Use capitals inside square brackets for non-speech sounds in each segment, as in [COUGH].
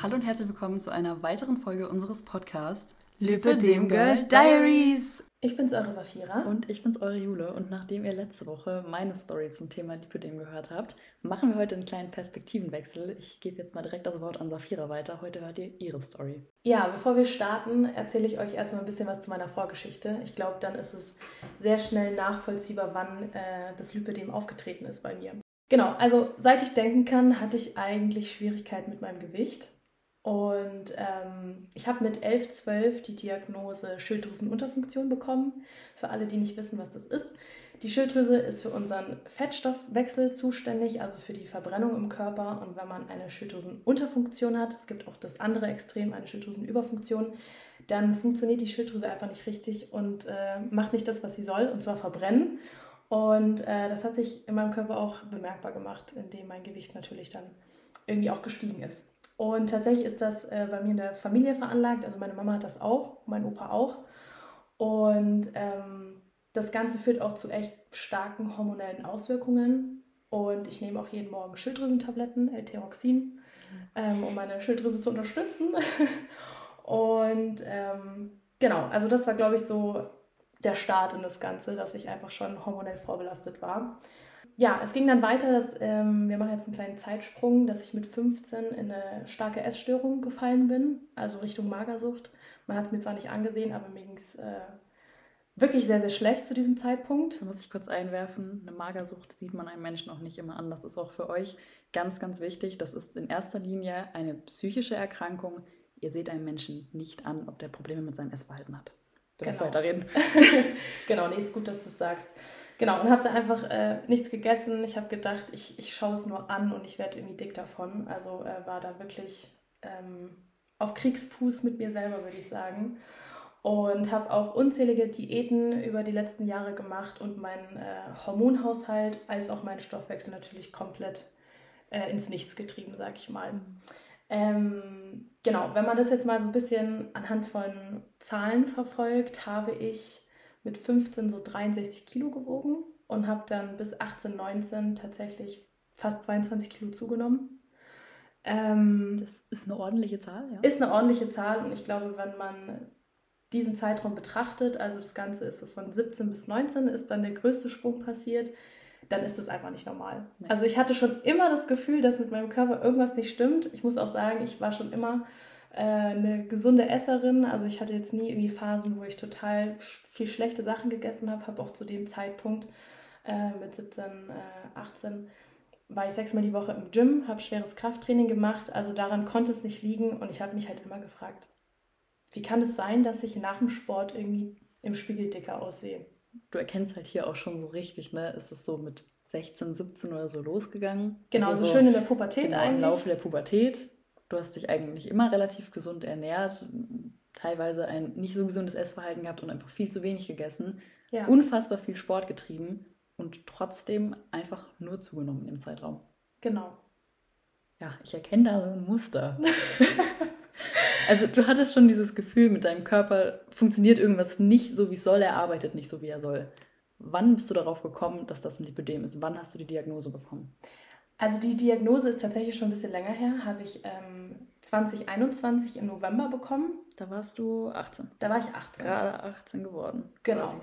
Hallo und herzlich willkommen zu einer weiteren Folge unseres Podcasts Lipidem Girl Diaries. Ich bin's, eure Safira. Und ich bin's, eure Jule. Und nachdem ihr letzte Woche meine Story zum Thema Lipidem gehört habt, machen wir heute einen kleinen Perspektivenwechsel. Ich gebe jetzt mal direkt das Wort an Safira weiter. Heute hört ihr ihre Story. Ja, bevor wir starten, erzähle ich euch erstmal ein bisschen was zu meiner Vorgeschichte. Ich glaube, dann ist es sehr schnell nachvollziehbar, wann äh, das Lipidem aufgetreten ist bei mir. Genau, also seit ich denken kann, hatte ich eigentlich Schwierigkeiten mit meinem Gewicht. Und ähm, ich habe mit 11, 12 die Diagnose Schilddrüsenunterfunktion bekommen. Für alle, die nicht wissen, was das ist. Die Schilddrüse ist für unseren Fettstoffwechsel zuständig, also für die Verbrennung im Körper. Und wenn man eine Schilddrüsenunterfunktion hat, es gibt auch das andere Extrem, eine Schilddrüsenüberfunktion, dann funktioniert die Schilddrüse einfach nicht richtig und äh, macht nicht das, was sie soll, und zwar verbrennen. Und äh, das hat sich in meinem Körper auch bemerkbar gemacht, indem mein Gewicht natürlich dann irgendwie auch gestiegen ist. Und tatsächlich ist das äh, bei mir in der Familie veranlagt. Also meine Mama hat das auch, mein Opa auch. Und ähm, das Ganze führt auch zu echt starken hormonellen Auswirkungen. Und ich nehme auch jeden Morgen Schilddrüsentabletten, L-Theroxin, ähm, um meine Schilddrüse zu unterstützen. [LAUGHS] Und ähm, genau, also das war, glaube ich, so der Start in das Ganze, dass ich einfach schon hormonell vorbelastet war ja, es ging dann weiter, dass ähm, wir machen jetzt einen kleinen Zeitsprung, dass ich mit 15 in eine starke Essstörung gefallen bin, also Richtung Magersucht. Man hat es mir zwar nicht angesehen, aber mir ging es äh, wirklich sehr, sehr schlecht zu diesem Zeitpunkt. Da muss ich kurz einwerfen, eine Magersucht sieht man einem Menschen auch nicht immer an. Das ist auch für euch ganz, ganz wichtig. Das ist in erster Linie eine psychische Erkrankung. Ihr seht einem Menschen nicht an, ob der Probleme mit seinem Essverhalten hat. Du Genau. weiterreden. [LAUGHS] genau, nee, ist gut, dass du es sagst. Genau, und habe da einfach äh, nichts gegessen. Ich habe gedacht, ich, ich schaue es nur an und ich werde irgendwie dick davon. Also äh, war da wirklich ähm, auf Kriegsfuß mit mir selber, würde ich sagen. Und habe auch unzählige Diäten über die letzten Jahre gemacht und meinen äh, Hormonhaushalt als auch meinen Stoffwechsel natürlich komplett äh, ins Nichts getrieben, sag ich mal. Ähm, genau, wenn man das jetzt mal so ein bisschen anhand von Zahlen verfolgt, habe ich mit 15 so 63 Kilo gewogen und habe dann bis 18, 19 tatsächlich fast 22 Kilo zugenommen. Ähm, Das ist eine ordentliche Zahl, ja? ist eine ordentliche Zahl und ich glaube, wenn man diesen Zeitraum betrachtet, also das Ganze ist so von 17 bis 19, ist dann der größte Sprung passiert, dann ist das einfach nicht normal. Nee. Also ich hatte schon immer das Gefühl, dass mit meinem Körper irgendwas nicht stimmt. Ich muss auch sagen, ich war schon immer äh, eine gesunde Esserin. Also ich hatte jetzt nie irgendwie Phasen, wo ich total viel schlechte Sachen gegessen habe. Habe auch zu dem Zeitpunkt äh, mit 17, äh, 18 war ich sechsmal die Woche im Gym, habe schweres Krafttraining gemacht. Also daran konnte es nicht liegen. Und ich habe mich halt immer gefragt, wie kann es sein, dass ich nach dem Sport irgendwie im Spiegel dicker aussehe? Du erkennst halt hier auch schon so richtig, ne? Es ist so mit 16, 17 oder so losgegangen. Genau, Also so schön in der Pubertät genau, im eigentlich. Laufe der Pubertät. Du hast dich eigentlich immer relativ gesund ernährt, teilweise ein nicht so gesundes Essverhalten gehabt und einfach viel zu wenig gegessen, Ja. unfassbar viel Sport getrieben und trotzdem einfach nur zugenommen im Zeitraum. genau. Ja, ich erkenne da so ein Muster. [LAUGHS] also du hattest schon dieses Gefühl, mit deinem Körper funktioniert irgendwas nicht so, wie es soll, er arbeitet nicht so, wie er soll. Wann bist du darauf gekommen, dass das ein Lipödem ist? Wann hast du die Diagnose bekommen? Also die Diagnose ist tatsächlich schon ein bisschen länger her. Habe ich ähm, 2021 im November bekommen. Da warst du 18. Da war ich 18. Gerade 18 geworden. Genau. quasi.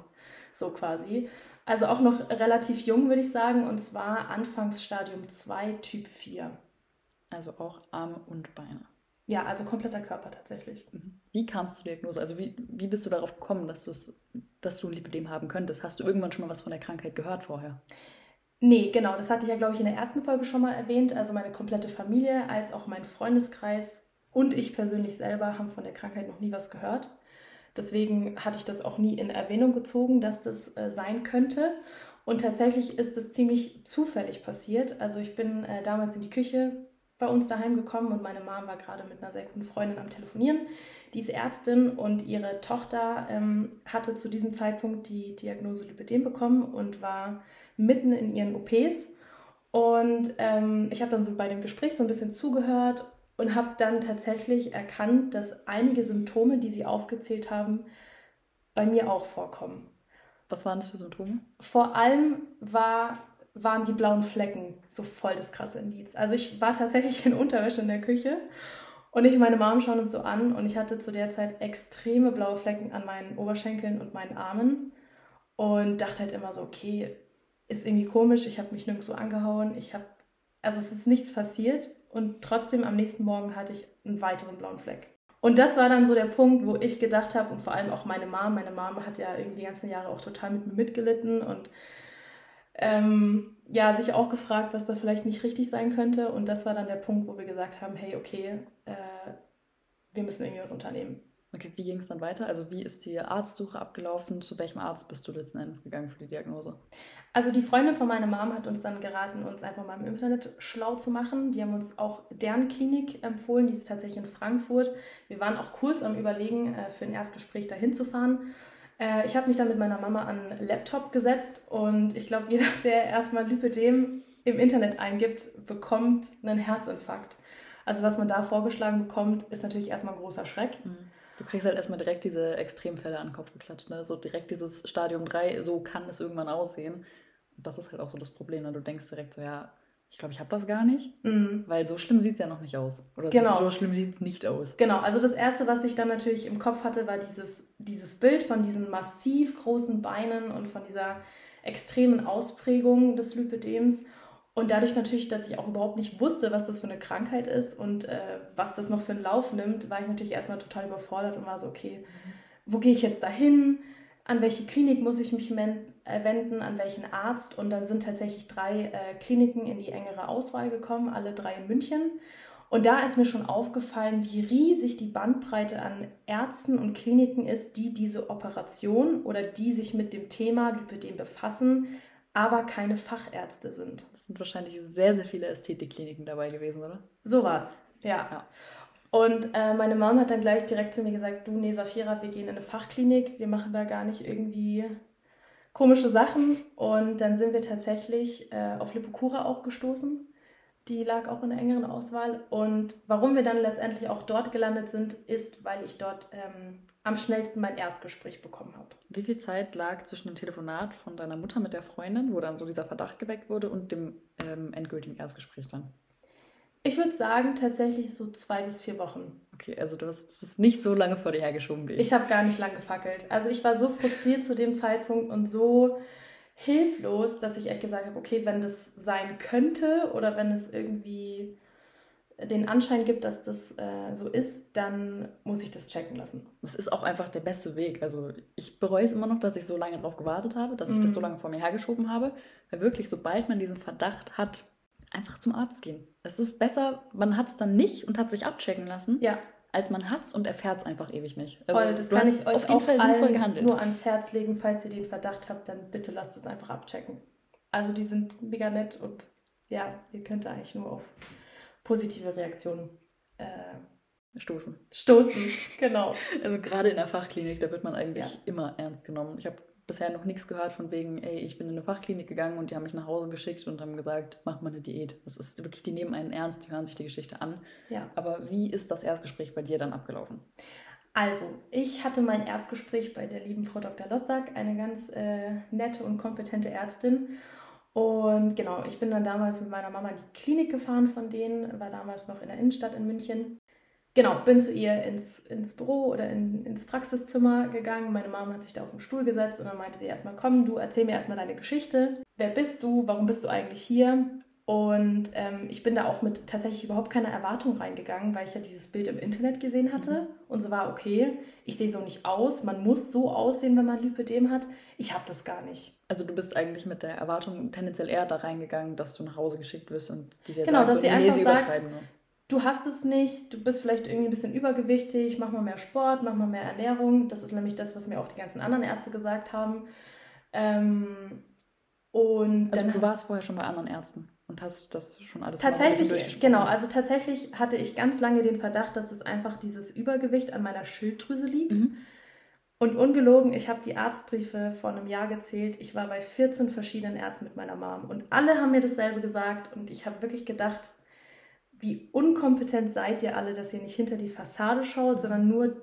So quasi. Also auch noch relativ jung, würde ich sagen. Und zwar Anfangsstadium 2, Typ 4. Also auch Arme und Beine. Ja, also kompletter Körper tatsächlich. Mhm. Wie kamst du zur Diagnose? Also wie, wie bist du darauf gekommen, dass, dass du ein Lipödem haben könntest? Hast du irgendwann schon mal was von der Krankheit gehört vorher? Nee, genau, das hatte ich ja, glaube ich, in der ersten Folge schon mal erwähnt. Also meine komplette Familie, als auch mein Freundeskreis und ich persönlich selber haben von der Krankheit noch nie was gehört. Deswegen hatte ich das auch nie in Erwähnung gezogen, dass das äh, sein könnte. Und tatsächlich ist es ziemlich zufällig passiert. Also ich bin äh, damals in die Küche bei uns daheim gekommen und meine Mom war gerade mit einer sehr guten Freundin am Telefonieren. Die ist Ärztin und ihre Tochter ähm, hatte zu diesem Zeitpunkt die Diagnose Lipödem bekommen und war mitten in ihren OPs. Und ähm, ich habe dann so bei dem Gespräch so ein bisschen zugehört und habe dann tatsächlich erkannt, dass einige Symptome, die sie aufgezählt haben, bei mir auch vorkommen. Was waren das für Symptome? Vor allem war waren die blauen Flecken so voll das krasse Indiz. Also ich war tatsächlich in Unterwäsche in der Küche und ich und meine Mom schauen uns so an und ich hatte zu der Zeit extreme blaue Flecken an meinen Oberschenkeln und meinen Armen und dachte halt immer so, okay, ist irgendwie komisch, ich habe mich nirgendwo angehauen, ich habe, also es ist nichts passiert und trotzdem am nächsten Morgen hatte ich einen weiteren blauen Fleck. Und das war dann so der Punkt, wo ich gedacht habe und vor allem auch meine Mom, meine Mom hat ja irgendwie die ganzen Jahre auch total mit mir mitgelitten und ähm, ja, sich auch gefragt, was da vielleicht nicht richtig sein könnte. Und das war dann der Punkt, wo wir gesagt haben, hey, okay, äh, wir müssen irgendwie was unternehmen. Okay, wie ging es dann weiter? Also wie ist die Arztsuche abgelaufen? Zu welchem Arzt bist du letzten Endes gegangen für die Diagnose? Also die Freundin von meiner Mom hat uns dann geraten, uns einfach mal im Internet schlau zu machen. Die haben uns auch deren Klinik empfohlen, die ist tatsächlich in Frankfurt. Wir waren auch kurz am Überlegen, äh, für ein Erstgespräch dahin zu fahren. Äh, ich habe mich dann mit meiner Mama an einen Laptop gesetzt und ich glaube, [LAUGHS] jeder, der erstmal Lipödem im Internet eingibt, bekommt einen Herzinfarkt. Also was man da vorgeschlagen bekommt, ist natürlich erstmal ein großer Schreck. Mhm. Du kriegst halt erstmal direkt diese Extremfälle an den Kopf geklatscht. Ne? So direkt dieses Stadium 3, so kann es irgendwann aussehen. Und das ist halt auch so das Problem. Ne? Du denkst direkt so, ja, ich glaube, ich habe das gar nicht, mhm. weil so schlimm sieht es ja noch nicht aus. Oder genau. so schlimm sieht es nicht aus. Genau, also das Erste, was ich dann natürlich im Kopf hatte, war dieses, dieses Bild von diesen massiv großen Beinen und von dieser extremen Ausprägung des Lipödems. Und dadurch natürlich, dass ich auch überhaupt nicht wusste, was das für eine Krankheit ist und äh, was das noch für einen Lauf nimmt, war ich natürlich erstmal total überfordert und war so, okay, wo gehe ich jetzt dahin? An welche Klinik muss ich mich wenden? An welchen Arzt? Und dann sind tatsächlich drei äh, Kliniken in die engere Auswahl gekommen, alle drei in München. Und da ist mir schon aufgefallen, wie riesig die Bandbreite an Ärzten und Kliniken ist, die diese Operation oder die sich mit dem Thema Lipödem befassen, aber keine Fachärzte sind. Es sind wahrscheinlich sehr, sehr viele Ästhetikkliniken dabei gewesen, oder? Sowas, ja. ja. Und äh, meine Mom hat dann gleich direkt zu mir gesagt, du, nee, Safira, wir gehen in eine Fachklinik, wir machen da gar nicht irgendwie komische Sachen. Und dann sind wir tatsächlich äh, auf Lipokura auch gestoßen. Die lag auch in der engeren Auswahl. Und warum wir dann letztendlich auch dort gelandet sind, ist, weil ich dort ähm, am schnellsten mein Erstgespräch bekommen habe. Wie viel Zeit lag zwischen dem Telefonat von deiner Mutter mit der Freundin, wo dann so dieser Verdacht geweckt wurde, und dem ähm, endgültigen Erstgespräch dann? Ich würde sagen, tatsächlich so zwei bis vier Wochen. Okay, also du hast es nicht so lange vor dir hergeschoben wie ich. Ich habe gar nicht lange gefackelt. Also ich war so frustriert zu dem Zeitpunkt und so hilflos, dass ich echt gesagt habe, okay, wenn das sein könnte oder wenn es irgendwie den Anschein gibt, dass das äh, so ist, dann muss ich das checken lassen. Das ist auch einfach der beste Weg. Also ich bereue es immer noch, dass ich so lange darauf gewartet habe, dass ich das so mhm. lange vor mir hergeschoben habe. Weil wirklich, sobald man diesen Verdacht hat, einfach zum Arzt gehen. Es ist besser, man hat es dann nicht und hat sich abchecken lassen, ja. als man hat es und erfährt es einfach ewig nicht. Also, Voll, das kann ich euch auf jeden Fall sinnvoll gehandelt. nur ans Herz legen, falls ihr den Verdacht habt, dann bitte lasst es einfach abchecken. Also die sind mega nett und ja, ihr könnt eigentlich nur auf positive Reaktionen äh, stoßen. Stoßen, [LAUGHS] genau. Also gerade in der Fachklinik, da wird man eigentlich ja. immer ernst genommen. Ich habe bisher noch nichts gehört von wegen, ey, ich bin in eine Fachklinik gegangen und die haben mich nach Hause geschickt und haben gesagt, mach mal eine Diät. Das ist wirklich, die nehmen einen ernst, die hören sich die Geschichte an. Ja. Aber wie ist das Erstgespräch bei dir dann abgelaufen? Also, ich hatte mein Erstgespräch bei der lieben Frau Dr. Lossack, eine ganz äh, nette und kompetente Ärztin. Und genau, ich bin dann damals mit meiner Mama in die Klinik gefahren von denen, war damals noch in der Innenstadt in München. Genau, bin zu ihr ins, ins Büro oder in, ins Praxiszimmer gegangen. Meine Mama hat sich da auf den Stuhl gesetzt und dann meinte sie erstmal, komm, du erzähl mir erstmal deine Geschichte. Wer bist du? Warum bist du eigentlich hier? Und ähm, ich bin da auch mit tatsächlich überhaupt keiner Erwartung reingegangen, weil ich ja dieses Bild im Internet gesehen hatte. Mhm. Und so war, okay, ich sehe so nicht aus. Man muss so aussehen, wenn man Lipödem hat. Ich habe das gar nicht. Also du bist eigentlich mit der Erwartung tendenziell eher da reingegangen, dass du nach Hause geschickt wirst und die dir genau, sagen, dass so, sie einfach sagt, ne? Du hast es nicht, du bist vielleicht irgendwie ein bisschen übergewichtig, mach mal mehr Sport, mach mal mehr Ernährung. Das ist nämlich das, was mir auch die ganzen anderen Ärzte gesagt haben. Ähm, und also du warst vorher schon bei anderen Ärzten und hast das schon alles tatsächlich genau also tatsächlich hatte ich ganz lange den Verdacht dass es einfach dieses Übergewicht an meiner Schilddrüse liegt mhm. und ungelogen ich habe die Arztbriefe vor einem Jahr gezählt ich war bei 14 verschiedenen Ärzten mit meiner Mom und alle haben mir dasselbe gesagt und ich habe wirklich gedacht wie unkompetent seid ihr alle, dass ihr nicht hinter die Fassade schaut, sondern nur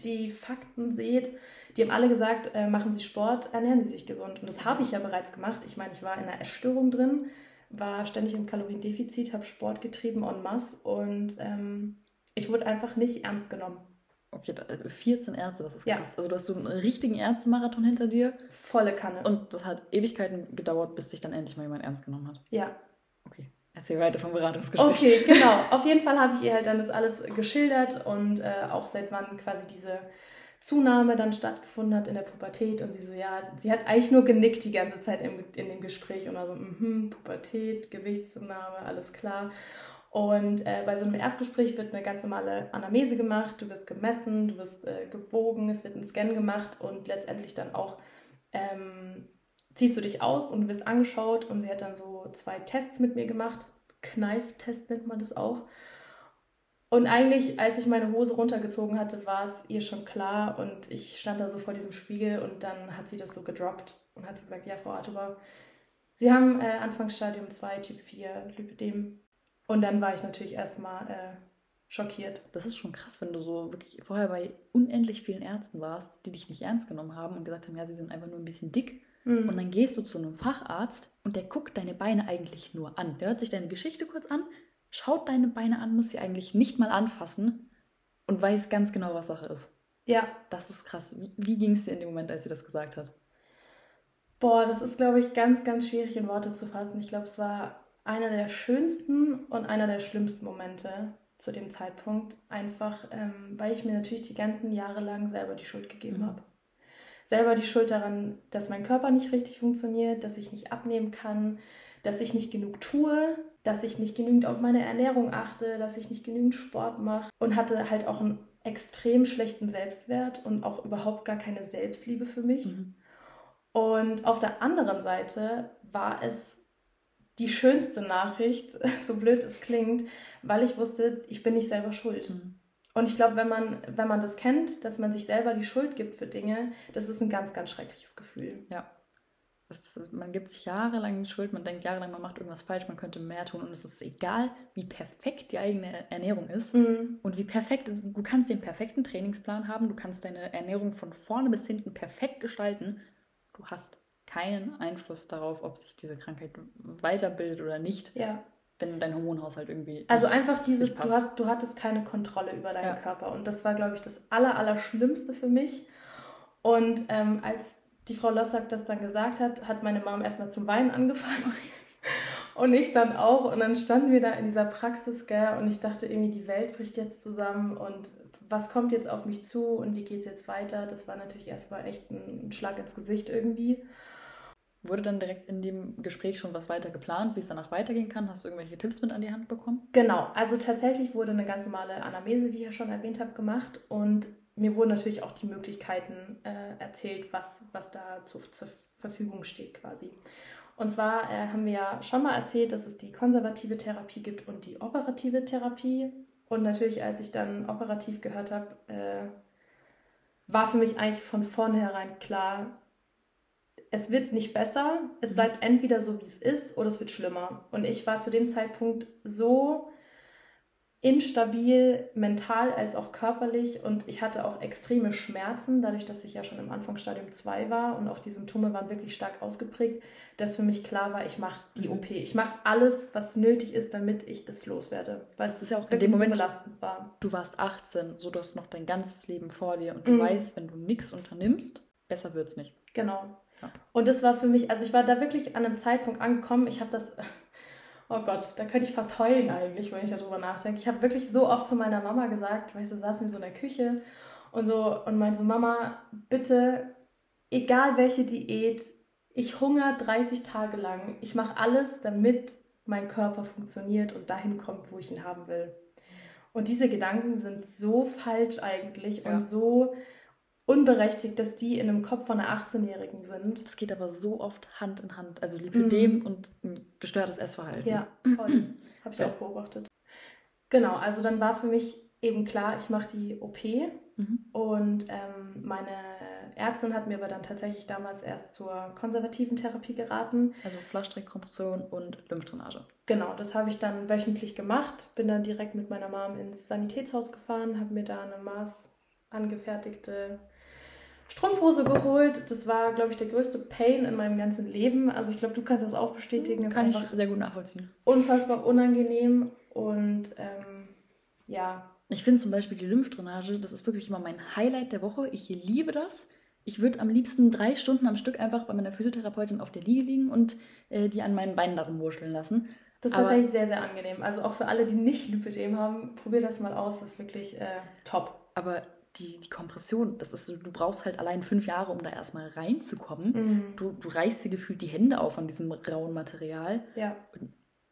die Fakten seht. Die haben alle gesagt, äh, machen Sie Sport, ernähren Sie sich gesund. Und das habe ich ja bereits gemacht. Ich meine, ich war in einer Essstörung drin, war ständig im Kaloriendefizit, habe Sport getrieben en masse und ähm, ich wurde einfach nicht ernst genommen. Okay, 14 äh, Ärzte, das ist Ja. krass. Also du hast so einen richtigen Ärztemarathon hinter dir Volle Kanne. und das hat Ewigkeiten gedauert, bis dich dann endlich mal jemand ernst genommen hat. ja, Okay, erzähl weiter vom Beratungsgespräch. Okay, genau. Auf jeden Fall habe ich ihr halt dann das alles geschildert und äh, auch seit wann quasi diese Zunahme dann stattgefunden hat in der Pubertät. Und sie so, ja, sie hat eigentlich nur genickt die ganze Zeit im, in dem Gespräch und war so, mhm, Pubertät, Gewichtszunahme, alles klar. Und äh, bei so einem Erstgespräch wird eine ganz normale Anamnese gemacht, du wirst gemessen, du wirst äh, gewogen, es wird ein Scan gemacht und letztendlich dann auch ähm, ziehst du dich aus und du wirst angeschaut und sie hat dann so zwei Tests mit mir gemacht. Kneiftest nennt man das auch. Und eigentlich, als ich meine Hose runtergezogen hatte, war es ihr schon klar und ich stand da so vor diesem Spiegel und dann hat sie das so gedroppt und hat gesagt, ja, Frau Artuber, Sie haben äh, Anfangsstadium 2, Typ 4, Lipidem. Und dann war ich natürlich erstmal äh, schockiert. Das ist schon krass, wenn du so wirklich vorher bei unendlich vielen Ärzten warst, die dich nicht ernst genommen haben und gesagt haben, ja, sie sind einfach nur ein bisschen dick. Mhm. Und dann gehst du zu einem Facharzt und der guckt deine Beine eigentlich nur an. Der hört sich deine Geschichte kurz an, schaut deine Beine an, muss sie eigentlich nicht mal anfassen und weiß ganz genau, was Sache ist. ja, Das ist krass. Wie, wie ging es dir in dem Moment, als sie das gesagt hat? Boah, das ist, glaube ich, ganz, ganz schwierig in Worte zu fassen. Ich glaube, es war einer der schönsten und einer der schlimmsten Momente zu dem Zeitpunkt. Einfach, ähm, weil ich mir natürlich die ganzen Jahre lang selber die Schuld gegeben Mhm. habe. Selber die Schuld daran, dass mein Körper nicht richtig funktioniert, dass ich nicht abnehmen kann, dass ich nicht genug tue, dass ich nicht genügend auf meine Ernährung achte, dass ich nicht genügend Sport mache und hatte halt auch einen extrem schlechten Selbstwert und auch überhaupt gar keine Selbstliebe für mich. Mhm. Und auf der anderen Seite war es die schönste Nachricht, [LAUGHS] so blöd es klingt, weil ich wusste, ich bin nicht selber schuld. Mhm. Und ich glaube, wenn man, wenn man das kennt, dass man sich selber die Schuld gibt für Dinge, das ist ein ganz, ganz schreckliches Gefühl. Ja. Ist, man gibt sich jahrelang die Schuld, man denkt jahrelang, man macht irgendwas falsch, man könnte mehr tun und es ist egal, wie perfekt die eigene Ernährung ist. Mhm. Und wie perfekt ist, du kannst den perfekten Trainingsplan haben, du kannst deine Ernährung von vorne bis hinten perfekt gestalten. Du hast keinen Einfluss darauf, ob sich diese Krankheit weiterbildet oder nicht, Ja. Wenn dein Hormonhaushalt irgendwie. Also einfach diese, nicht du, hast, du hattest keine Kontrolle über deinen Ja. Körper. Und das war, glaube ich, das Aller, Allerschlimmste für mich. Und ähm, als die Frau Lossack das dann gesagt hat, hat meine Mom erstmal zum Weinen angefangen. [LAUGHS] Und ich dann auch. Und dann standen wir da in dieser Praxis, gell, und ich dachte irgendwie, die Welt bricht jetzt zusammen und was kommt jetzt auf mich zu und wie geht es jetzt weiter? Das war natürlich erstmal echt ein Schlag ins Gesicht irgendwie. Wurde dann direkt in dem Gespräch schon was weiter geplant, wie es danach weitergehen kann? Hast du irgendwelche Tipps mit an die Hand bekommen? Genau, also tatsächlich wurde eine ganz normale Anamnese, wie ich ja schon erwähnt habe, gemacht und mir wurden natürlich auch die Möglichkeiten äh, erzählt, was, was da zu, zur Verfügung steht quasi. Und zwar äh, haben wir ja schon mal erzählt, dass es die konservative Therapie gibt und die operative Therapie. Und natürlich, als ich dann operativ gehört habe, äh, war für mich eigentlich von vornherein klar, es wird nicht besser, es Mhm. bleibt entweder so, wie es ist, oder es wird schlimmer. Und ich war zu dem Zeitpunkt so instabil, mental als auch körperlich und ich hatte auch extreme Schmerzen, dadurch, dass ich ja schon im Anfangsstadium 2 war und auch die Symptome waren wirklich stark ausgeprägt, dass für mich klar war, ich mache die Mhm. OP. Ich mache alles, was nötig ist, damit ich das loswerde, weil es ist ja auch in wirklich dem Moment- so belastend war. Du warst 18, so du hast noch dein ganzes Leben vor dir und du Mhm. weißt, wenn du nichts unternimmst, besser wird's nicht. Genau. Ja. Und das war für mich, also ich war da wirklich an einem Zeitpunkt angekommen, ich habe das, [LAUGHS] oh Gott, da könnte ich fast heulen eigentlich, wenn ich darüber nachdenke. Ich habe wirklich so oft zu meiner Mama gesagt, weißt du, saßen wir so in der Küche und so und meinte so, Mama, bitte, egal welche Diät, ich hungere 30 Tage lang, ich mache alles, damit mein Körper funktioniert und dahin kommt, wo ich ihn haben will. Und diese Gedanken sind so falsch eigentlich Ja. und so unberechtigt, dass die in einem Kopf von einer 18-Jährigen sind. Das geht aber so oft Hand in Hand. Also Lipidem und ein gestörtes Essverhalten. Ja, [CLEARS THROAT] voll. Habe ich Ja. auch beobachtet. Genau, also dann war für mich eben klar, ich mache die OP Mhm. und ähm, meine Ärztin hat mir aber dann tatsächlich damals erst zur konservativen Therapie geraten. Also Flaschdreckkompression und Lymphdrainage. Genau, das habe ich dann wöchentlich gemacht, bin dann direkt mit meiner Mom ins Sanitätshaus gefahren, habe mir da eine maßangefertigte Strumpfhose geholt. Das war, glaube ich, der größte Pain in meinem ganzen Leben. Also ich glaube, du kannst das auch bestätigen. Es Kann ist ich einfach sehr gut nachvollziehen. unfassbar unangenehm und ähm, ja, Ich finde zum Beispiel die Lymphdrainage, das ist wirklich immer mein Highlight der Woche. Ich liebe das. Ich würde am liebsten drei Stunden am Stück einfach bei meiner Physiotherapeutin auf der Liege liegen und äh, die an meinen Beinen darum wurschteln lassen. das ist Aber- tatsächlich sehr, sehr angenehm. Also auch für alle, die nicht Lipödem haben, probiert das mal aus. Das ist wirklich äh, top. Aber die, die Kompression, das ist du brauchst halt allein fünf Jahre, um da erstmal reinzukommen. Mhm. Du, du reißt dir gefühlt die Hände auf an diesem rauen Material. Ja,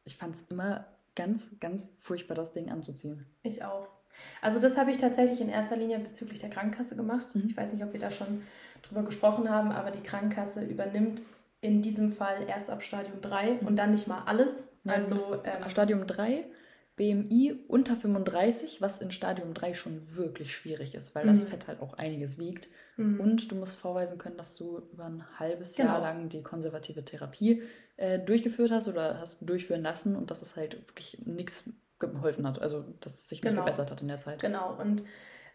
Ich fand es immer ganz, ganz furchtbar, das Ding anzuziehen. ich auch. Also das habe ich tatsächlich in erster Linie bezüglich der Krankenkasse gemacht. Mhm. Ich weiß nicht, ob wir da schon drüber gesprochen haben, aber die Krankenkasse übernimmt in diesem Fall erst ab Stadium 3 und dann nicht mal alles. Ja, also ähm, Stadium 3, BMI unter 35, was in Stadium 3 schon wirklich schwierig ist, weil das Mhm. Fett halt auch einiges wiegt. mhm. Und du musst vorweisen können, dass du über ein halbes Genau. Jahr lang die konservative Therapie äh, durchgeführt hast oder hast durchführen lassen und dass es halt wirklich nichts geholfen hat. Also, dass es sich nicht Genau. gebessert hat in der Zeit. Genau, und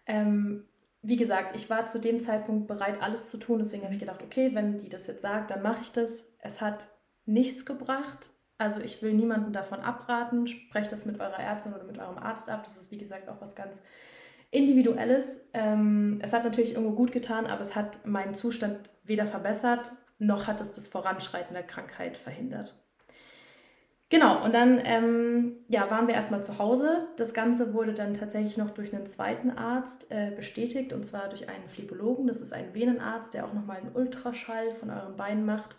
ähm, wie gesagt, ich war zu dem Zeitpunkt bereit, alles zu tun. Deswegen habe ich gedacht, okay, wenn die das jetzt sagt, dann mache ich das. Es hat nichts gebracht. Also ich will niemanden davon abraten. Sprecht das mit eurer Ärztin oder mit eurem Arzt ab. Das ist, wie gesagt, auch was ganz Individuelles. Ähm, es hat natürlich irgendwo gut getan, aber es hat meinen Zustand weder verbessert, noch hat es das Voranschreiten der Krankheit verhindert. Genau, und dann ähm, ja, waren wir erstmal zu Hause. Das Ganze wurde dann tatsächlich noch durch einen zweiten Arzt äh, bestätigt, und zwar durch einen Phlebologen. Das ist ein Venenarzt, der auch nochmal einen Ultraschall von euren Beinen macht.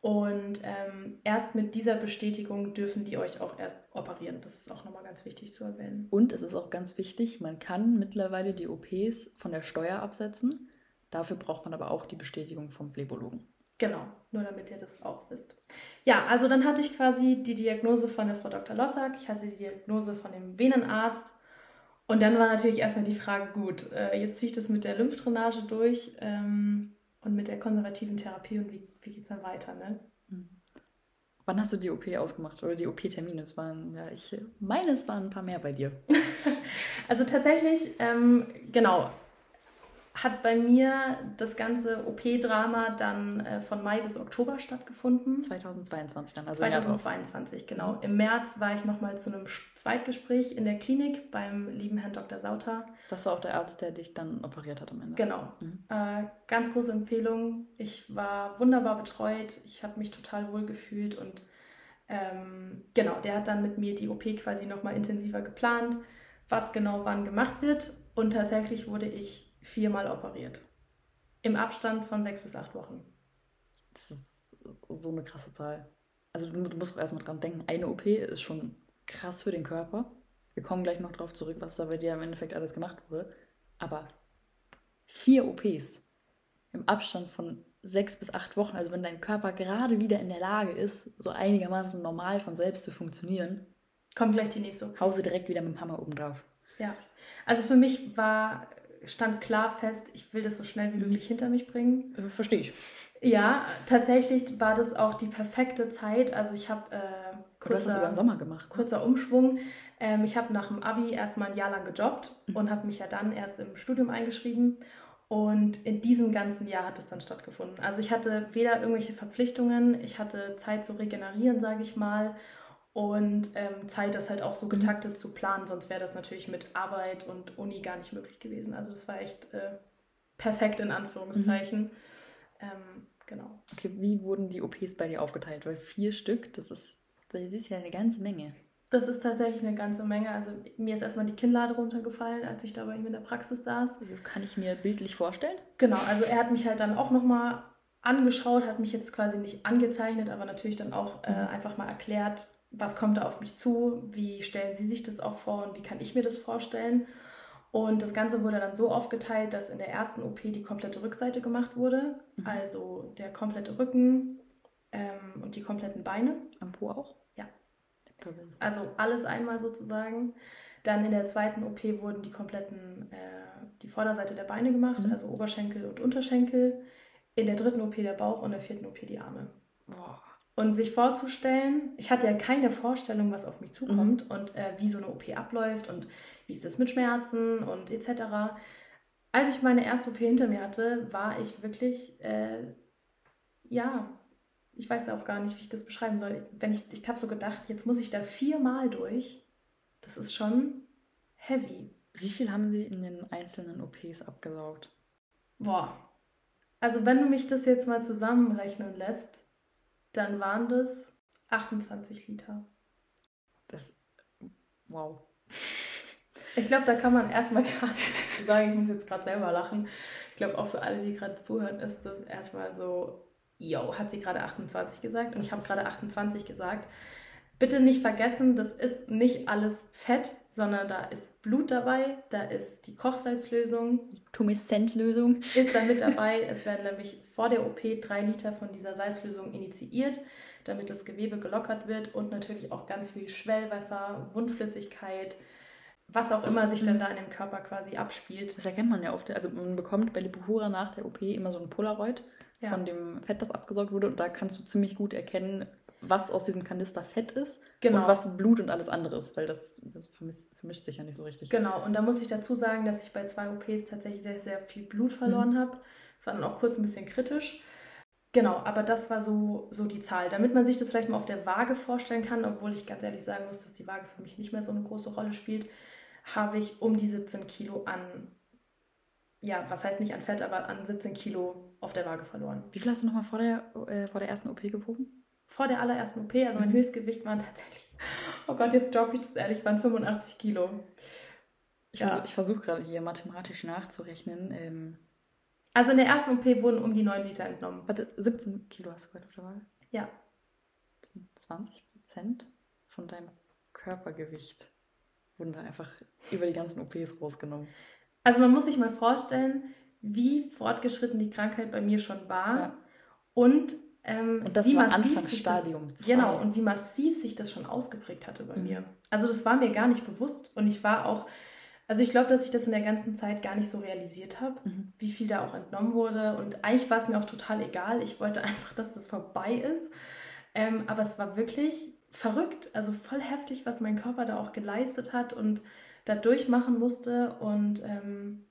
Und ähm, erst mit dieser Bestätigung dürfen die euch auch erst operieren. Das ist auch nochmal ganz wichtig zu erwähnen. Und es ist auch ganz wichtig, man kann mittlerweile die OPs von der Steuer absetzen. Dafür braucht man aber auch die Bestätigung vom Phlebologen. Genau, nur damit ihr das auch wisst. Ja, also dann hatte ich quasi die Diagnose von der Frau Dr. Lossack, ich hatte die Diagnose von dem Venenarzt und dann war natürlich erstmal die Frage, gut, äh, jetzt ziehe ich das mit der Lymphdrainage durch ähm, und mit der konservativen Therapie und wie, wie geht es dann weiter, ne? Wann hast du die OP ausgemacht oder die OP-Termine? Es waren, ja, ich meine, es waren ein paar mehr bei dir. [LAUGHS] Also tatsächlich, ähm, genau, hat bei mir das ganze OP-Drama dann äh, von Mai bis Oktober stattgefunden. 2022 dann, also im März auch. 2022, genau. Im März war ich nochmal zu einem Zweitgespräch in der Klinik beim lieben Herrn Dr. Sauter. Das war auch der Arzt, der dich dann operiert hat am Ende. Genau. Mhm. Äh, ganz große Empfehlung. Ich war wunderbar betreut. Ich habe mich total wohl gefühlt und ähm, genau, der hat dann mit mir die OP quasi nochmal intensiver geplant, was genau wann gemacht wird. Und tatsächlich wurde ich viermal operiert. Im Abstand von sechs bis acht Wochen. Das ist so eine krasse Zahl. Also du, du musst erstmal dran denken, eine OP ist schon krass für den Körper. Wir kommen gleich noch drauf zurück, was da bei dir im Endeffekt alles gemacht wurde. Aber vier OPs im Abstand von sechs bis acht Wochen, also wenn dein Körper gerade wieder in der Lage ist, so einigermaßen normal von selbst zu funktionieren, Kommt gleich die nächste OP. hause direkt wieder mit dem Hammer oben drauf. Ja, also für mich war, stand klar fest, ich will das so schnell wie möglich hinter mich bringen. Äh, Verstehe ich. Ja, tatsächlich war das auch die perfekte Zeit. Also ich habe äh, gemacht. ne? kurzer Umschwung. Ähm, ich habe nach dem Abi erstmal ein Jahr lang gejobbt Mhm. und habe mich ja dann erst im Studium eingeschrieben. Und in diesem ganzen Jahr hat es dann stattgefunden. Also ich hatte weder irgendwelche Verpflichtungen, ich hatte Zeit zu regenerieren, sage ich mal, und ähm, Zeit, das halt auch so Mhm. getaktet zu planen. Sonst wäre das natürlich mit Arbeit und Uni gar nicht möglich gewesen. Also das war echt äh, perfekt in Anführungszeichen. Ähm, genau. Okay, wie wurden die OPs bei dir aufgeteilt? Weil vier Stück, das ist, das ist ja eine ganze Menge. Das ist tatsächlich eine ganze Menge. Also mir ist erstmal die Kinnlade runtergefallen, als ich da bei ihm in der Praxis saß. Also kann ich mir bildlich vorstellen. Genau, also er hat mich halt dann auch nochmal angeschaut, hat mich jetzt quasi nicht angezeichnet, aber natürlich dann auch äh, Mhm. einfach mal erklärt, was kommt da auf mich zu, wie stellen Sie sich das auch vor und wie kann ich mir das vorstellen. Und das Ganze wurde dann so aufgeteilt, dass in der ersten OP die komplette Rückseite gemacht wurde, Mhm. also der komplette Rücken ähm, und die kompletten Beine. Am Po auch? Ja. Also alles einmal sozusagen. Dann in der zweiten OP wurden die kompletten, äh, die Vorderseite der Beine gemacht, Mhm. also Oberschenkel und Unterschenkel. In der dritten OP der Bauch und in der vierten OP die Arme. Boah. Und sich vorzustellen, ich hatte ja keine Vorstellung, was auf mich zukommt und äh, wie so eine OP abläuft und wie ist das mit Schmerzen und etc. als ich meine erste OP hinter mir hatte, war ich wirklich, äh, ja, ich weiß auch gar nicht, wie ich das beschreiben soll. Wenn ich, ich habe so gedacht, jetzt muss ich da viermal durch. Das ist schon heavy. Wie viel haben Sie in den einzelnen OPs abgesaugt? Boah. Also wenn du mich das jetzt mal zusammenrechnen lässt, dann waren das 28 Liter. Das, wow. Ich glaube, da kann man erstmal [LAUGHS] gar nichts zu sagen. Ich muss jetzt gerade selber lachen. Ich glaube, auch für alle, die gerade zuhören, ist das erstmal so, yo, hat sie gerade 28 gesagt und ich habe gerade 28 gesagt. Bitte nicht vergessen, das ist nicht alles Fett, sondern da ist Blut dabei, da ist die Kochsalzlösung. Tumeszenzlösung. Ist da mit dabei. Es werden nämlich vor der OP drei Liter von dieser Salzlösung initiiert, damit das Gewebe gelockert wird und natürlich auch ganz viel Schwellwasser, Wundflüssigkeit, was auch immer sich dann da in dem Körper quasi abspielt. Das erkennt man ja oft. Also man bekommt bei Lipohura nach der OP immer so ein Polaroid Ja. von dem Fett, das abgesaugt wurde. Und da kannst du ziemlich gut erkennen, was aus diesem Kanister Fett ist Genau. und was Blut und alles andere ist, weil das, das vermischt, vermischt sich ja nicht so richtig. Genau, und da muss ich dazu sagen, dass ich bei zwei OPs tatsächlich sehr, sehr viel Blut verloren habe. Das war dann auch kurz ein bisschen kritisch. Genau, aber das war so, so die Zahl. Damit man sich das vielleicht mal auf der Waage vorstellen kann, obwohl ich ganz ehrlich sagen muss, dass die Waage für mich nicht mehr so eine große Rolle spielt, habe ich um die 17 Kilo an, ja, was heißt nicht an Fett, aber an 17 Kilo auf der Waage verloren. Wie viel hast du nochmal vor der, äh, vor der ersten OP gewogen? Vor der allerersten OP, also mein Mhm. Höchstgewicht waren tatsächlich, oh Gott, jetzt droppe ich das ehrlich, waren 85 Kilo. Ich Ja. versuch- versuche gerade hier mathematisch nachzurechnen. Ähm, Also in der ersten OP wurden um die 9 Liter entnommen. warte, 17 Kilo hast du gerade auf der Waage? Ja. Das sind 20 Prozent von deinem Körpergewicht. Wurden da einfach über die ganzen OPs rausgenommen. Also man muss sich mal vorstellen, wie fortgeschritten die Krankheit bei mir schon war Ja. und, ähm, Und das wie war massiv sich das, zwei. genau und wie massiv sich das schon ausgeprägt hatte bei Mhm. mir. Also das war mir gar nicht bewusst und ich war auch, also ich glaube, dass ich das in der ganzen Zeit gar nicht so realisiert habe, Mhm. wie viel da auch entnommen wurde und eigentlich war es mir auch total egal. Ich wollte [LAUGHS] einfach, dass das vorbei ist, ähm, aber es war wirklich verrückt, also voll heftig, was mein Körper da auch geleistet hat und da durchmachen musste und ähm,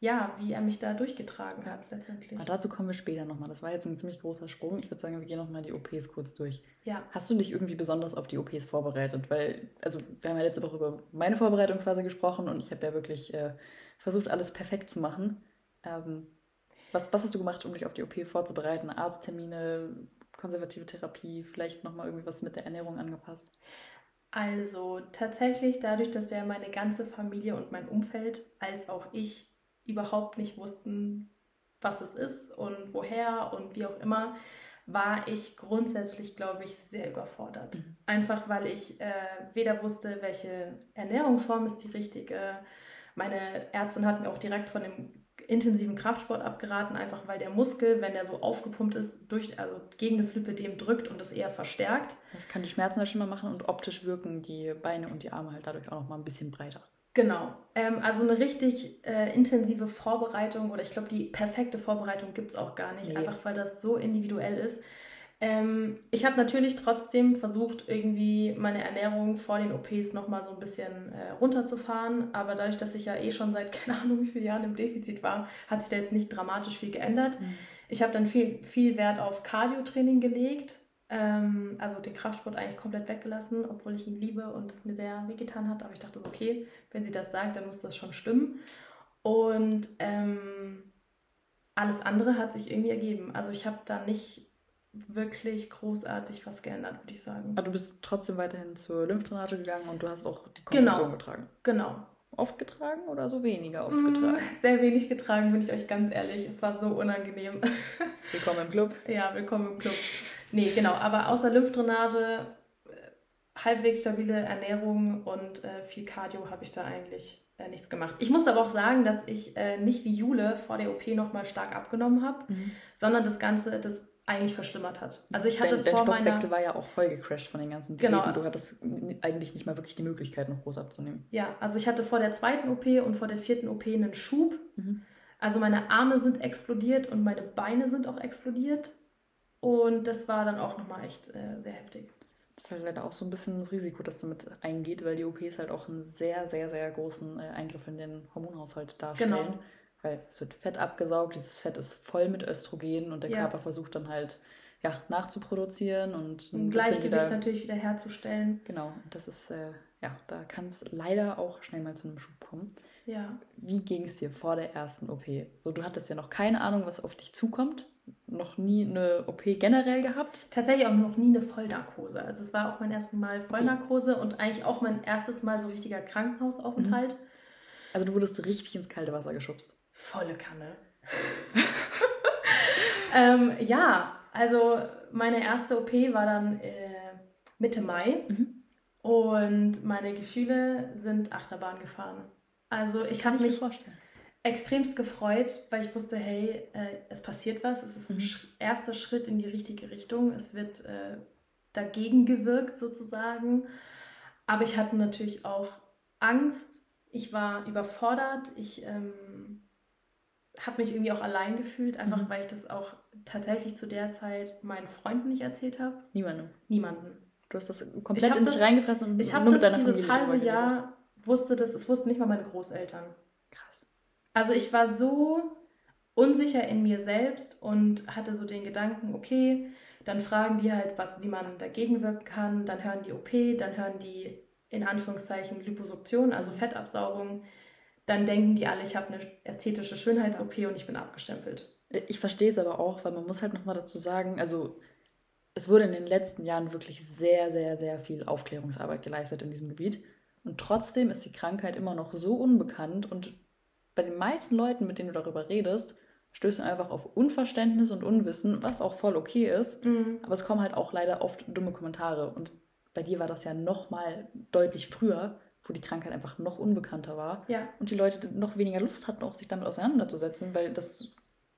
ja, wie er mich da durchgetragen hat letztendlich. Aber dazu kommen wir später nochmal. Das war jetzt ein ziemlich großer Sprung. Ich würde sagen, wir gehen nochmal die OPs kurz durch. Ja, Hast du dich irgendwie besonders auf die OPs vorbereitet? Weil, also wir haben ja letzte Woche über meine Vorbereitung quasi gesprochen und ich habe ja wirklich äh, versucht, alles perfekt zu machen. Ähm, was, was hast du gemacht, um dich auf die OP vorzubereiten? Arzttermine, konservative Therapie, vielleicht nochmal irgendwie was mit der Ernährung angepasst? also tatsächlich dadurch, dass ja meine ganze Familie und mein Umfeld als auch ich überhaupt nicht wussten, was es ist und woher und wie auch immer, war ich grundsätzlich, glaube ich, sehr überfordert. Mhm. Einfach weil ich äh, weder wusste, welche Ernährungsform ist die richtige. Meine Ärztin hat mir auch direkt von dem intensiven Kraftsport abgeraten, einfach weil der Muskel, wenn der so aufgepumpt ist, durch, also gegen das Lipödem drückt und das eher verstärkt. Das kann die Schmerzen ja schon mal machen und optisch wirken die Beine und die Arme halt dadurch auch nochmal ein bisschen breiter. Genau. Ähm, also eine richtig äh, intensive Vorbereitung oder ich glaube, die perfekte Vorbereitung gibt es auch gar nicht, Nee. einfach weil das so individuell ist. Ähm, ich habe natürlich trotzdem versucht, irgendwie meine Ernährung vor den OPs nochmal so ein bisschen äh, runterzufahren, aber dadurch, dass ich ja eh schon seit [LAUGHS] keine Ahnung wie vielen Jahren im Defizit war, hat sich da jetzt nicht dramatisch viel geändert. Ich habe dann viel, viel Wert auf Cardio-Training gelegt. Ähm, also den Kraftsport eigentlich komplett weggelassen, obwohl ich ihn liebe und es mir sehr wehgetan hat. Aber ich dachte, okay, wenn sie das sagt, dann muss das schon stimmen. Und ähm, alles andere hat sich irgendwie ergeben. Also ich habe da nicht wirklich großartig was geändert, würde ich sagen. Aber du bist trotzdem weiterhin zur Lymphdrainage gegangen und du hast auch die Genau. Kompression getragen. Genau. Oft getragen oder so weniger oft Mm, getragen? Sehr wenig getragen, bin ich euch ganz ehrlich. Es war so unangenehm. Willkommen im Club. [LAUGHS] Ja, willkommen im Club. Nee, genau, aber außer Lymphdrainage, äh, halbwegs stabile Ernährung und äh, viel Cardio habe ich da eigentlich äh, nichts gemacht. Ich muss aber auch sagen, dass ich äh, nicht wie Jule vor der OP nochmal stark abgenommen habe, sondern das Ganze das eigentlich verschlimmert hat. Also ich hatte dein, dein vor meiner... Stoffwechsel war ja auch voll gecrashed von den ganzen Diäten. Genau. Du hattest eigentlich nicht mal wirklich die Möglichkeit, noch groß abzunehmen. Ja, also ich hatte vor der zweiten OP und vor der vierten OP einen Schub. Mhm. Also meine Arme sind explodiert und meine Beine sind auch explodiert. Und das war dann auch nochmal echt äh, sehr heftig. Das ist halt leider auch so ein bisschen das Risiko, das damit eingeht, weil die OPs halt auch einen sehr, sehr, sehr großen äh, Eingriff in den Hormonhaushalt darstellen. Genau. weil es wird Fett abgesaugt, dieses Fett ist voll mit Östrogen und der Ja. Körper versucht dann halt ja, nachzuproduzieren und ein bisschen Gleichgewicht wieder, natürlich wieder herzustellen. Genau, das ist, äh, ja, da kann es leider auch schnell mal zu einem Schub kommen. Ja. Wie ging es dir vor der ersten OP? So, du hattest ja noch keine Ahnung, was auf dich zukommt, noch nie eine OP generell gehabt. Tatsächlich auch noch nie eine Vollnarkose. Also es war auch mein erstes Mal Vollnarkose und eigentlich auch mein erstes Mal so richtiger Krankenhausaufenthalt. Also du wurdest richtig ins kalte Wasser geschubst. Volle Kanne. [LAUGHS] ähm, ja, also meine erste OP war dann äh, Mitte Mai Mhm. und meine Gefühle sind Achterbahn gefahren. Also Das ich habe mich vorstellen. extremst gefreut, weil ich wusste, hey, äh, es passiert was. Es ist ein Mhm. sch erster Schritt in die richtige Richtung. Es wird äh, dagegen gewirkt sozusagen. Aber ich hatte natürlich auch Angst. Ich war überfordert. Ich ähm, habe mich irgendwie auch allein gefühlt, einfach Mhm. weil ich das auch tatsächlich zu der Zeit meinen Freunden nicht erzählt habe. Niemandem. Niemanden. Du hast das komplett in dich reingefressen und Ich habe das dieses halbe. Jahr, wusste das, es wussten nicht mal meine Großeltern. Krass. Also ich war so unsicher in mir selbst und hatte so den Gedanken, okay, dann fragen die halt, was, wie man dagegen wirken kann, dann hören die OP, dann hören die in Anführungszeichen Liposuktion, also Fettabsaugung, dann denken die alle, ich habe eine ästhetische Schönheits-OP und ich bin abgestempelt. Ich verstehe es aber auch, weil man muss halt nochmal dazu sagen, also es wurde in den letzten Jahren wirklich sehr, sehr, sehr viel Aufklärungsarbeit geleistet in diesem Gebiet. Und trotzdem ist die Krankheit immer noch so unbekannt und bei den meisten Leuten, mit denen du darüber redest, stößt du einfach auf Unverständnis und Unwissen, was auch voll okay ist. Aber es kommen halt auch leider oft dumme Kommentare. Und bei dir war das ja noch mal deutlich früher, wo die Krankheit einfach noch unbekannter war. Ja, Und die Leute noch weniger Lust hatten, auch sich damit auseinanderzusetzen, weil das,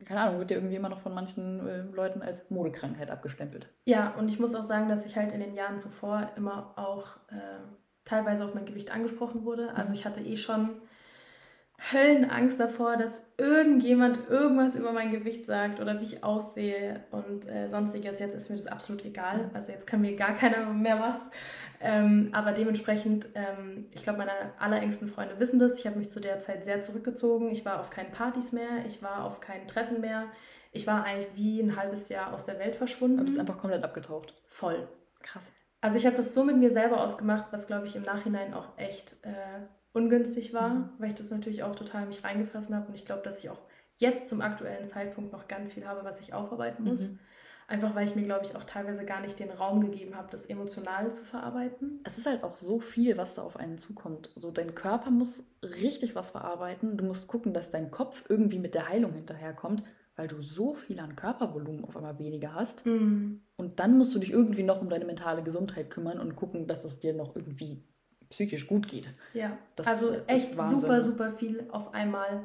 keine Ahnung, wird ja irgendwie immer noch von manchen äh, Leuten als Modekrankheit abgestempelt. Ja, und ich muss auch sagen, dass ich halt in den Jahren zuvor immer auch äh, teilweise auf mein Gewicht angesprochen wurde. Also Mhm. ich hatte eh schon Höllenangst davor, dass irgendjemand irgendwas über mein Gewicht sagt oder wie ich aussehe und äh, sonstiges. Jetzt ist mir das absolut egal. Also jetzt kann mir gar keiner mehr was. Ähm, aber dementsprechend, ähm, ich glaube, meine allerengsten Freunde wissen das. Ich habe mich zu der Zeit sehr zurückgezogen. Ich war auf keinen Partys mehr. Ich war auf keinen Treffen mehr. Ich war eigentlich wie ein halbes Jahr aus der Welt verschwunden. Du bist einfach komplett abgetaucht. voll. Krass. Also ich habe das so mit mir selber ausgemacht, was glaube ich im Nachhinein auch echt äh, ungünstig war, Mhm. weil ich das natürlich auch total mich reingefressen habe und ich glaube, dass ich auch jetzt zum aktuellen Zeitpunkt noch ganz viel habe, was ich aufarbeiten muss. Mhm. Einfach weil ich mir, glaube ich, auch teilweise gar nicht den Raum gegeben habe, das emotional zu verarbeiten. Es ist halt auch so viel, was da auf einen zukommt. So, dein Körper muss richtig was verarbeiten. Du musst gucken, dass dein Kopf irgendwie mit der Heilung hinterherkommt, weil du so viel an Körpervolumen auf einmal weniger hast. Mhm. Und dann musst du dich irgendwie noch um deine mentale Gesundheit kümmern und gucken, dass es dir noch irgendwie psychisch gut geht. Ja, Das also ist echt super, super viel auf einmal.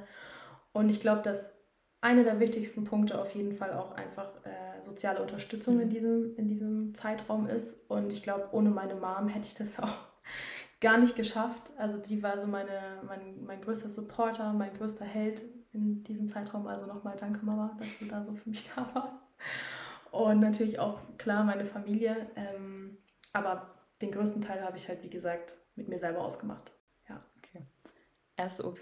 Und ich glaube, dass einer der wichtigsten Punkte auf jeden Fall auch einfach äh, soziale Unterstützung Mhm. in, diesem, in diesem Zeitraum ist. Und ich glaube, ohne meine Mom hätte ich das [LAUGHS] auch gar nicht geschafft. Also die war so meine, mein, mein größter Supporter, mein größter Held in diesem Zeitraum. Also nochmal danke Mama, dass du da so für mich [LAUGHS] da warst. Und natürlich auch klar meine Familie. Ähm, aber den größten Teil habe ich halt, wie gesagt, mit mir selber ausgemacht. Okay. Erste OP,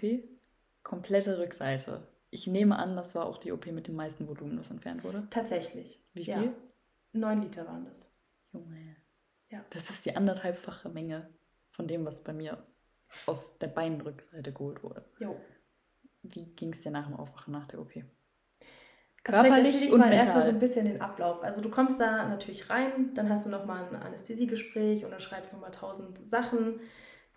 komplette Rückseite. Ich nehme an, das war auch die OP mit dem meisten Volumen, das entfernt wurde. Tatsächlich. Wie Ja. viel? Neun Liter waren das. Junge. Ja. Das ist die anderthalbfache Menge von dem, was bei mir aus der Beinrückseite geholt wurde. Jo. Wie ging es dir nach dem Aufwachen nach der OP? Also vielleicht Körperlich erzähle ich und mal erstmal so ein bisschen den Ablauf. Also du kommst da natürlich rein, dann hast du nochmal ein Anästhesiegespräch und dann schreibst du nochmal tausend Sachen.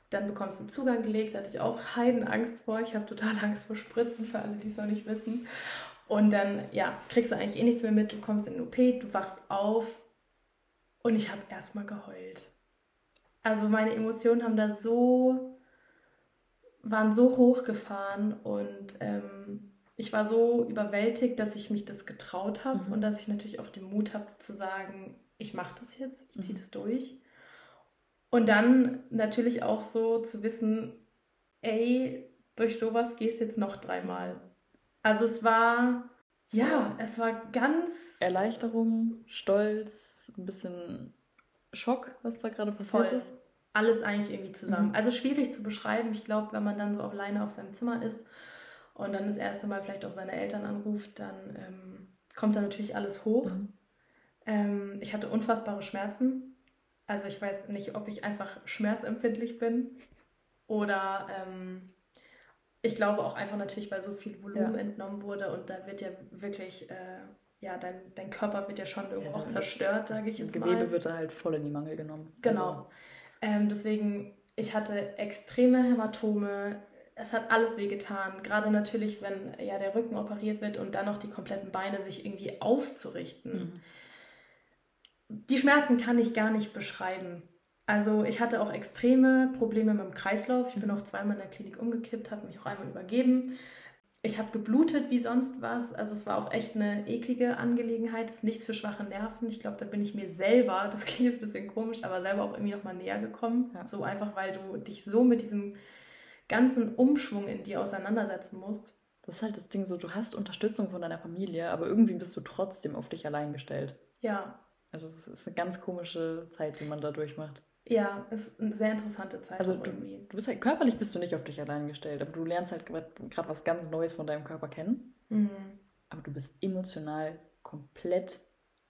Dann bekommst du Zugang gelegt, da hatte ich auch Heidenangst vor. Ich habe total [LAUGHS] Angst vor Spritzen, für alle, die es noch nicht wissen. Und dann, ja, kriegst du eigentlich eh nichts mehr mit. Du kommst in den OP, du wachst auf und ich habe erstmal geheult. Also meine Emotionen haben da so, waren so hochgefahren und ähm, ich war so überwältigt, dass ich mich das getraut habe Mhm. und dass ich natürlich auch den Mut habe zu sagen, ich mache das jetzt, ich ziehe Mhm. das durch. Und dann natürlich auch so zu wissen, ey, durch sowas gehst jetzt noch dreimal. Also es war, ja, es war ganz Erleichterung, Stolz, ein bisschen Schock, was da gerade passiert Voll. ist. Alles eigentlich irgendwie zusammen. Mhm. Also schwierig zu beschreiben. Ich glaube, wenn man dann so alleine auf seinem Zimmer ist und dann das erste Mal vielleicht auch seine Eltern anruft, dann ähm, kommt da natürlich alles hoch. Mhm. Ähm, ich hatte unfassbare Schmerzen. Also ich weiß nicht, ob ich einfach schmerzempfindlich bin oder ähm, ich glaube auch einfach natürlich, weil so viel Volumen Ja. entnommen wurde und da wird ja wirklich, äh, ja, dein, dein Körper wird ja schon irgendwo Ja, auch zerstört, sage ich jetzt Gewebe mal. wird da halt voll in die Mangel genommen. Genau. Also, Ähm, deswegen, ich hatte extreme Hämatome. Es hat alles wehgetan. Gerade natürlich, wenn ja der Rücken operiert wird und dann noch die kompletten Beine sich irgendwie aufzurichten. mhm. Die Schmerzen kann ich gar nicht beschreiben. Also ich hatte auch extreme Probleme mit dem Kreislauf. Ich bin auch zweimal in der Klinik umgekippt, habe mich auch einmal übergeben. Ich habe geblutet wie sonst was. Also es war auch echt eine eklige Angelegenheit. Das ist nichts für schwache Nerven. Ich glaube, da bin ich mir selber, das klingt jetzt ein bisschen komisch, aber selber auch irgendwie nochmal näher gekommen. Ja. So einfach, weil du dich so mit diesem ganzen Umschwung in dir auseinandersetzen musst. Das ist halt das Ding so, du hast Unterstützung von deiner Familie, aber irgendwie bist du trotzdem auf dich allein gestellt. Ja, Also es ist eine ganz komische Zeit, die man da durchmacht. Ja, ist eine sehr interessante Zeit Also du, du bist halt körperlich bist du nicht auf dich allein gestellt, aber du lernst halt gerade was ganz Neues von deinem Körper kennen. Mhm. Aber du bist emotional komplett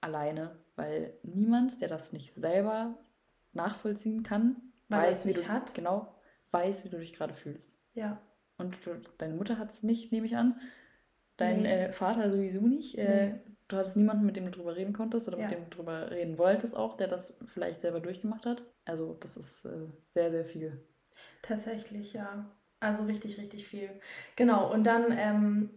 alleine, weil niemand, der das nicht selber nachvollziehen kann, Weil weiß, wie du, hat. genau, weiß, wie du dich gerade fühlst. Ja. Und du, deine Mutter hat es nicht, nehme ich an. Dein Nee. äh, Vater sowieso nicht. Äh, Nee. Du hattest niemanden, mit dem du drüber reden konntest oder Ja. mit dem du drüber reden wolltest auch, der das vielleicht selber durchgemacht hat. Also das ist äh, sehr, sehr viel. Tatsächlich, ja. Also richtig, richtig viel. Genau, und dann ähm,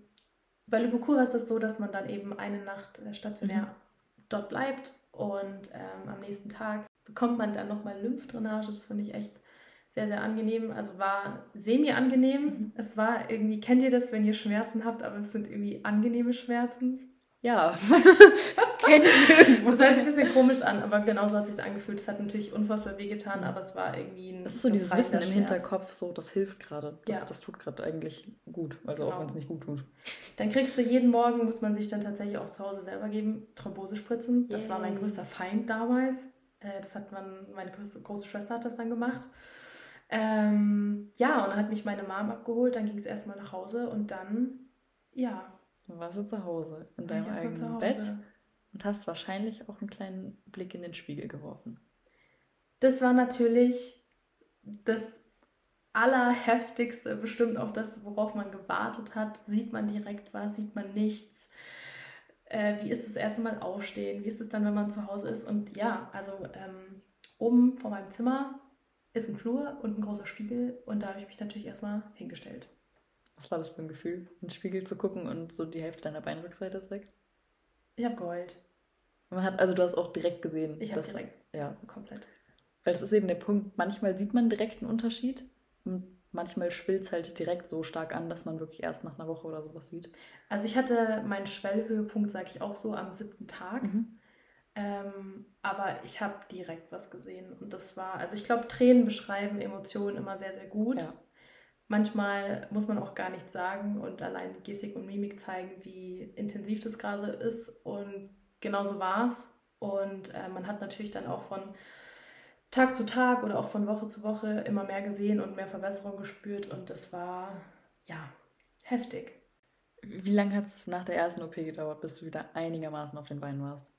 bei Lübekur ist es so, dass man dann eben eine Nacht äh, stationär Mhm. dort bleibt und ähm, am nächsten Tag bekommt man dann nochmal Lymphdrainage. Das finde ich echt sehr, sehr angenehm. Also war semi-angenehm. Mhm. Es war irgendwie, kennt ihr das, wenn ihr Schmerzen habt, aber es sind irgendwie angenehme Schmerzen? Ja, [LAUGHS] kenne ich irgendwo. Das hört sich ein bisschen komisch an, aber genauso hat es sich angefühlt. Es hat natürlich unfassbar wehgetan, aber es war irgendwie ein Das ist so dieses Wissen im Schmerz. Hinterkopf, so das hilft gerade. Das, Ja. das tut gerade eigentlich gut. Also auch Genau. wenn es nicht gut tut. Dann kriegst du jeden Morgen, muss man sich dann tatsächlich auch zu Hause selber geben, Thrombosespritzen. Das war mein größter Feind damals. Äh, Das hat man, meine große Schwester hat das dann gemacht. Ähm, ja, und dann hat mich meine Mom abgeholt, dann ging es erstmal nach Hause und dann, ja, Dann warst du zu Hause in deinem erstmal eigenen. Bett und hast wahrscheinlich auch einen kleinen Blick in den Spiegel geworfen. Das war natürlich das Allerheftigste, bestimmt auch das, worauf man gewartet hat. Sieht man direkt was, sieht man nichts? Äh, wie ist es erste Mal aufstehen? Wie ist es dann, wenn man zu Hause ist? Und ja, also ähm, oben vor meinem Zimmer ist ein Flur und ein großer Spiegel und da habe ich mich natürlich erstmal hingestellt. Was war das für ein Gefühl, in den Spiegel zu gucken und so die Hälfte deiner Beinrückseite ist weg? Ich habe geheult. Man hat, also du hast auch direkt gesehen. Ich habe direkt Ja, komplett. weil das ist eben der Punkt, manchmal sieht man direkt einen Unterschied und manchmal schwillt es halt direkt so stark an, dass man wirklich erst nach einer Woche oder sowas sieht. Also ich hatte meinen Schwellhöhepunkt, sage ich auch so, am siebten Tag. Mhm. Ähm, aber ich habe direkt was gesehen. Und das war, also ich glaube, Tränen beschreiben Emotionen immer sehr, sehr gut. Ja. Manchmal muss man auch gar nichts sagen und allein Gestik und Mimik zeigen, wie intensiv das gerade ist. Und genauso war es. Und äh, man hat natürlich dann auch von Tag zu Tag oder auch von Woche zu Woche immer mehr gesehen und mehr Verbesserung gespürt. Und das war, ja, heftig. Wie lange hat es nach der ersten OP gedauert, bis du wieder einigermaßen auf den Beinen warst?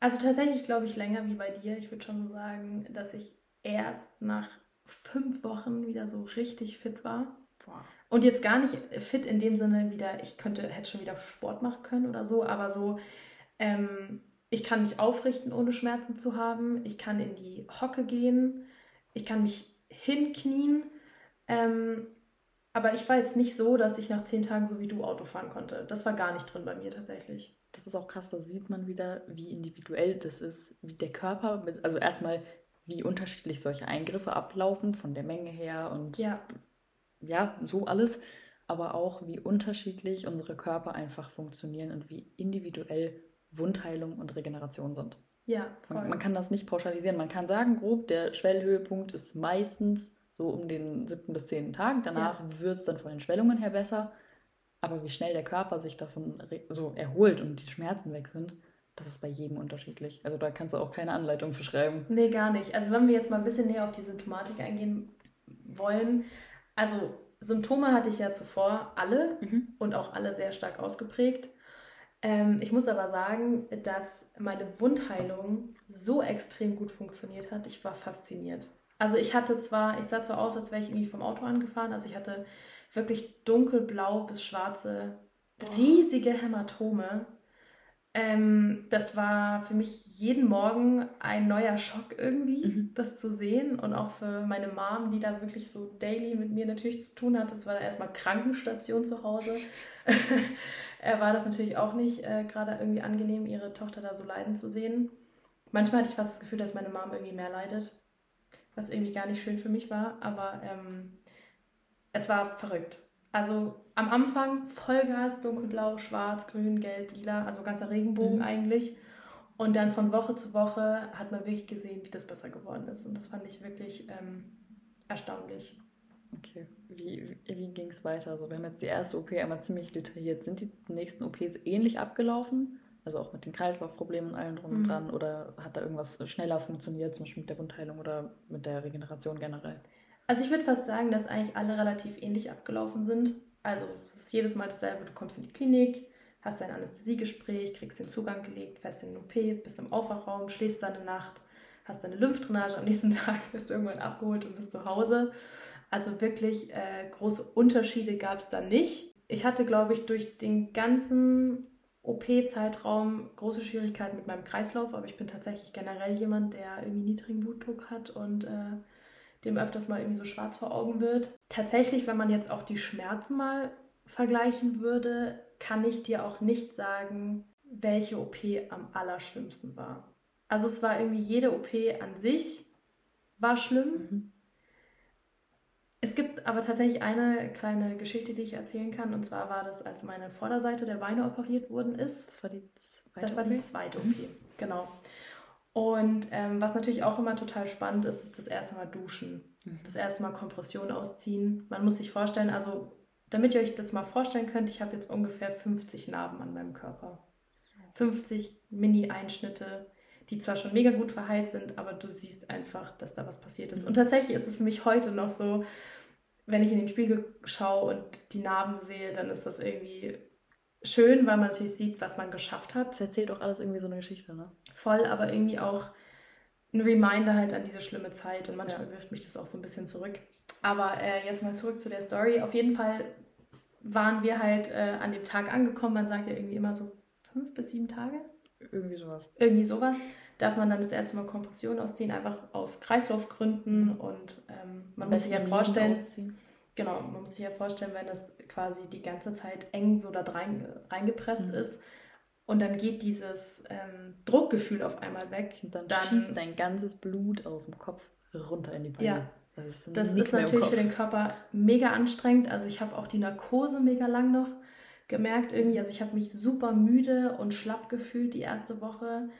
Also tatsächlich glaube ich länger wie bei dir. Ich würde schon so sagen, dass ich erst nach fünf Wochen wieder so richtig fit war. Boah. Und jetzt gar nicht fit in dem Sinne wieder, ich könnte, hätte schon wieder Sport machen können oder so, aber so, ähm, ich kann mich aufrichten, ohne Schmerzen zu haben. Ich kann in die Hocke gehen. Ich kann mich hinknien. Ähm, aber ich war jetzt nicht so, dass ich nach zehn Tagen so wie du Auto fahren konnte. Das war gar nicht drin bei mir tatsächlich. Das ist auch krass, da sieht man wieder, wie individuell das ist, wie der Körper, mit, also erstmal, wie unterschiedlich solche Eingriffe ablaufen, von der Menge her und Ja, ja, so alles, aber auch, wie unterschiedlich unsere Körper einfach funktionieren und wie individuell Wundheilung und Regeneration sind. ja, voll. Man, man kann das nicht pauschalisieren. Man kann sagen, grob, der Schwellhöhepunkt ist meistens so um den siebten bis zehnten Tag. Danach wird es dann von den Schwellungen her besser. Aber wie schnell der Körper sich davon so erholt und die Schmerzen weg sind, das ist bei jedem unterschiedlich. Also da kannst du auch keine Anleitung für schreiben. Nee, gar nicht. Also wenn wir jetzt mal ein bisschen näher auf die Symptomatik eingehen wollen, also Symptome hatte ich ja zuvor alle Mhm. und auch alle sehr stark ausgeprägt. Ähm, ich muss aber sagen, dass meine Wundheilung so extrem gut funktioniert hat. Ich war fasziniert. Also ich hatte zwar, ich sah so aus, als wäre ich irgendwie vom Auto angefahren. Also ich hatte wirklich dunkelblau bis schwarze, riesige Hämatome. Ähm, das war für mich jeden Morgen ein neuer Schock irgendwie, Mhm. das zu sehen. Und auch für meine Mom, die da wirklich so daily mit mir natürlich zu tun hat. Das war da erstmal Krankenstation zu Hause. [LAUGHS] war das natürlich auch nicht äh, gerade irgendwie angenehm, ihre Tochter da so leiden zu sehen. Manchmal hatte ich fast das Gefühl, dass meine Mom irgendwie mehr leidet, was irgendwie gar nicht schön für mich war. Aber ähm, es war verrückt. Also am Anfang Vollgas, dunkelblau, schwarz, grün, gelb, lila, also ganzer Regenbogen Mhm. eigentlich. Und dann von Woche zu Woche hat man wirklich gesehen, wie das besser geworden ist. Und das fand ich wirklich ähm, erstaunlich. Okay, wie, wie, wie ging es weiter? Also wir haben jetzt die erste OP einmal ziemlich detailliert. Sind die nächsten OPs ähnlich abgelaufen? Also auch mit den Kreislaufproblemen und allem drum und Mhm. dran? Oder hat da irgendwas schneller funktioniert, zum Beispiel mit der Wundheilung oder mit der Regeneration generell? Also ich würde fast sagen, dass eigentlich alle relativ ähnlich abgelaufen sind. Also es ist jedes Mal dasselbe. Du kommst in die Klinik, hast dein Anästhesiegespräch, kriegst den Zugang gelegt, fährst in den OP, bist im Aufwachraum, schläfst dann eine Nacht, hast deine Lymphdrainage, am nächsten [LAUGHS] Tag wirst du irgendwann abgeholt und bist zu Hause. Also wirklich äh, große Unterschiede gab es da nicht. Ich hatte, glaube ich, durch den ganzen OP-Zeitraum große Schwierigkeiten mit meinem Kreislauf, aber ich bin tatsächlich generell jemand, der irgendwie niedrigen Blutdruck hat und äh, dem öfters mal irgendwie so schwarz vor Augen wird. Tatsächlich, wenn man jetzt auch die Schmerzen mal vergleichen würde, kann ich dir auch nicht sagen, welche OP am allerschlimmsten war. Also es war irgendwie jede OP an sich war schlimm. Mhm. Es gibt aber tatsächlich eine kleine Geschichte, die ich erzählen kann. Und zwar war das, als meine Vorderseite der Beine operiert worden ist. Das war die zweite Das war die OP? zweite Mhm. OP, genau. Und ähm, was natürlich auch immer total spannend ist, ist das erste Mal duschen. Mhm. Das erste Mal Kompression ausziehen. Man muss sich vorstellen, also damit ihr euch das mal vorstellen könnt, ich habe jetzt ungefähr 50 Narben an meinem Körper. 50 Mini-Einschnitte, die zwar schon mega gut verheilt sind, aber du siehst einfach, dass da was passiert ist. Mhm. Und tatsächlich ist es für mich heute noch so, wenn ich in den Spiegel schaue und die Narben sehe, dann ist das irgendwie schön, weil man natürlich sieht, was man geschafft hat Das erzählt auch alles irgendwie so eine Geschichte, ne? voll, aber irgendwie auch ein Reminder halt an diese schlimme Zeit und manchmal Ja. wirft mich das auch so ein bisschen zurück. Aber äh, jetzt mal zurück zu der Story. Auf jeden Fall waren wir halt äh, an dem Tag angekommen. Man sagt ja irgendwie immer so fünf bis sieben Tage, Irgendwie sowas. irgendwie sowas. Darf man dann das erste Mal Kompression ausziehen, einfach aus Kreislaufgründen und ähm, man muss sich ja vorstellen, ausziehen. Genau, man muss sich ja vorstellen, wenn das quasi die ganze Zeit eng so da rein, reingepresst Mhm. ist und dann geht dieses ähm, Druckgefühl auf einmal weg. Und dann, Dann- schießt dein ganzes Blut aus dem Kopf runter in die Beine. Ja. Das ist, Das ist natürlich für den Körper mega anstrengend. Also ich habe auch die Narkose mega lang noch gemerkt irgendwie. Also ich habe mich super müde und schlapp gefühlt die erste Woche.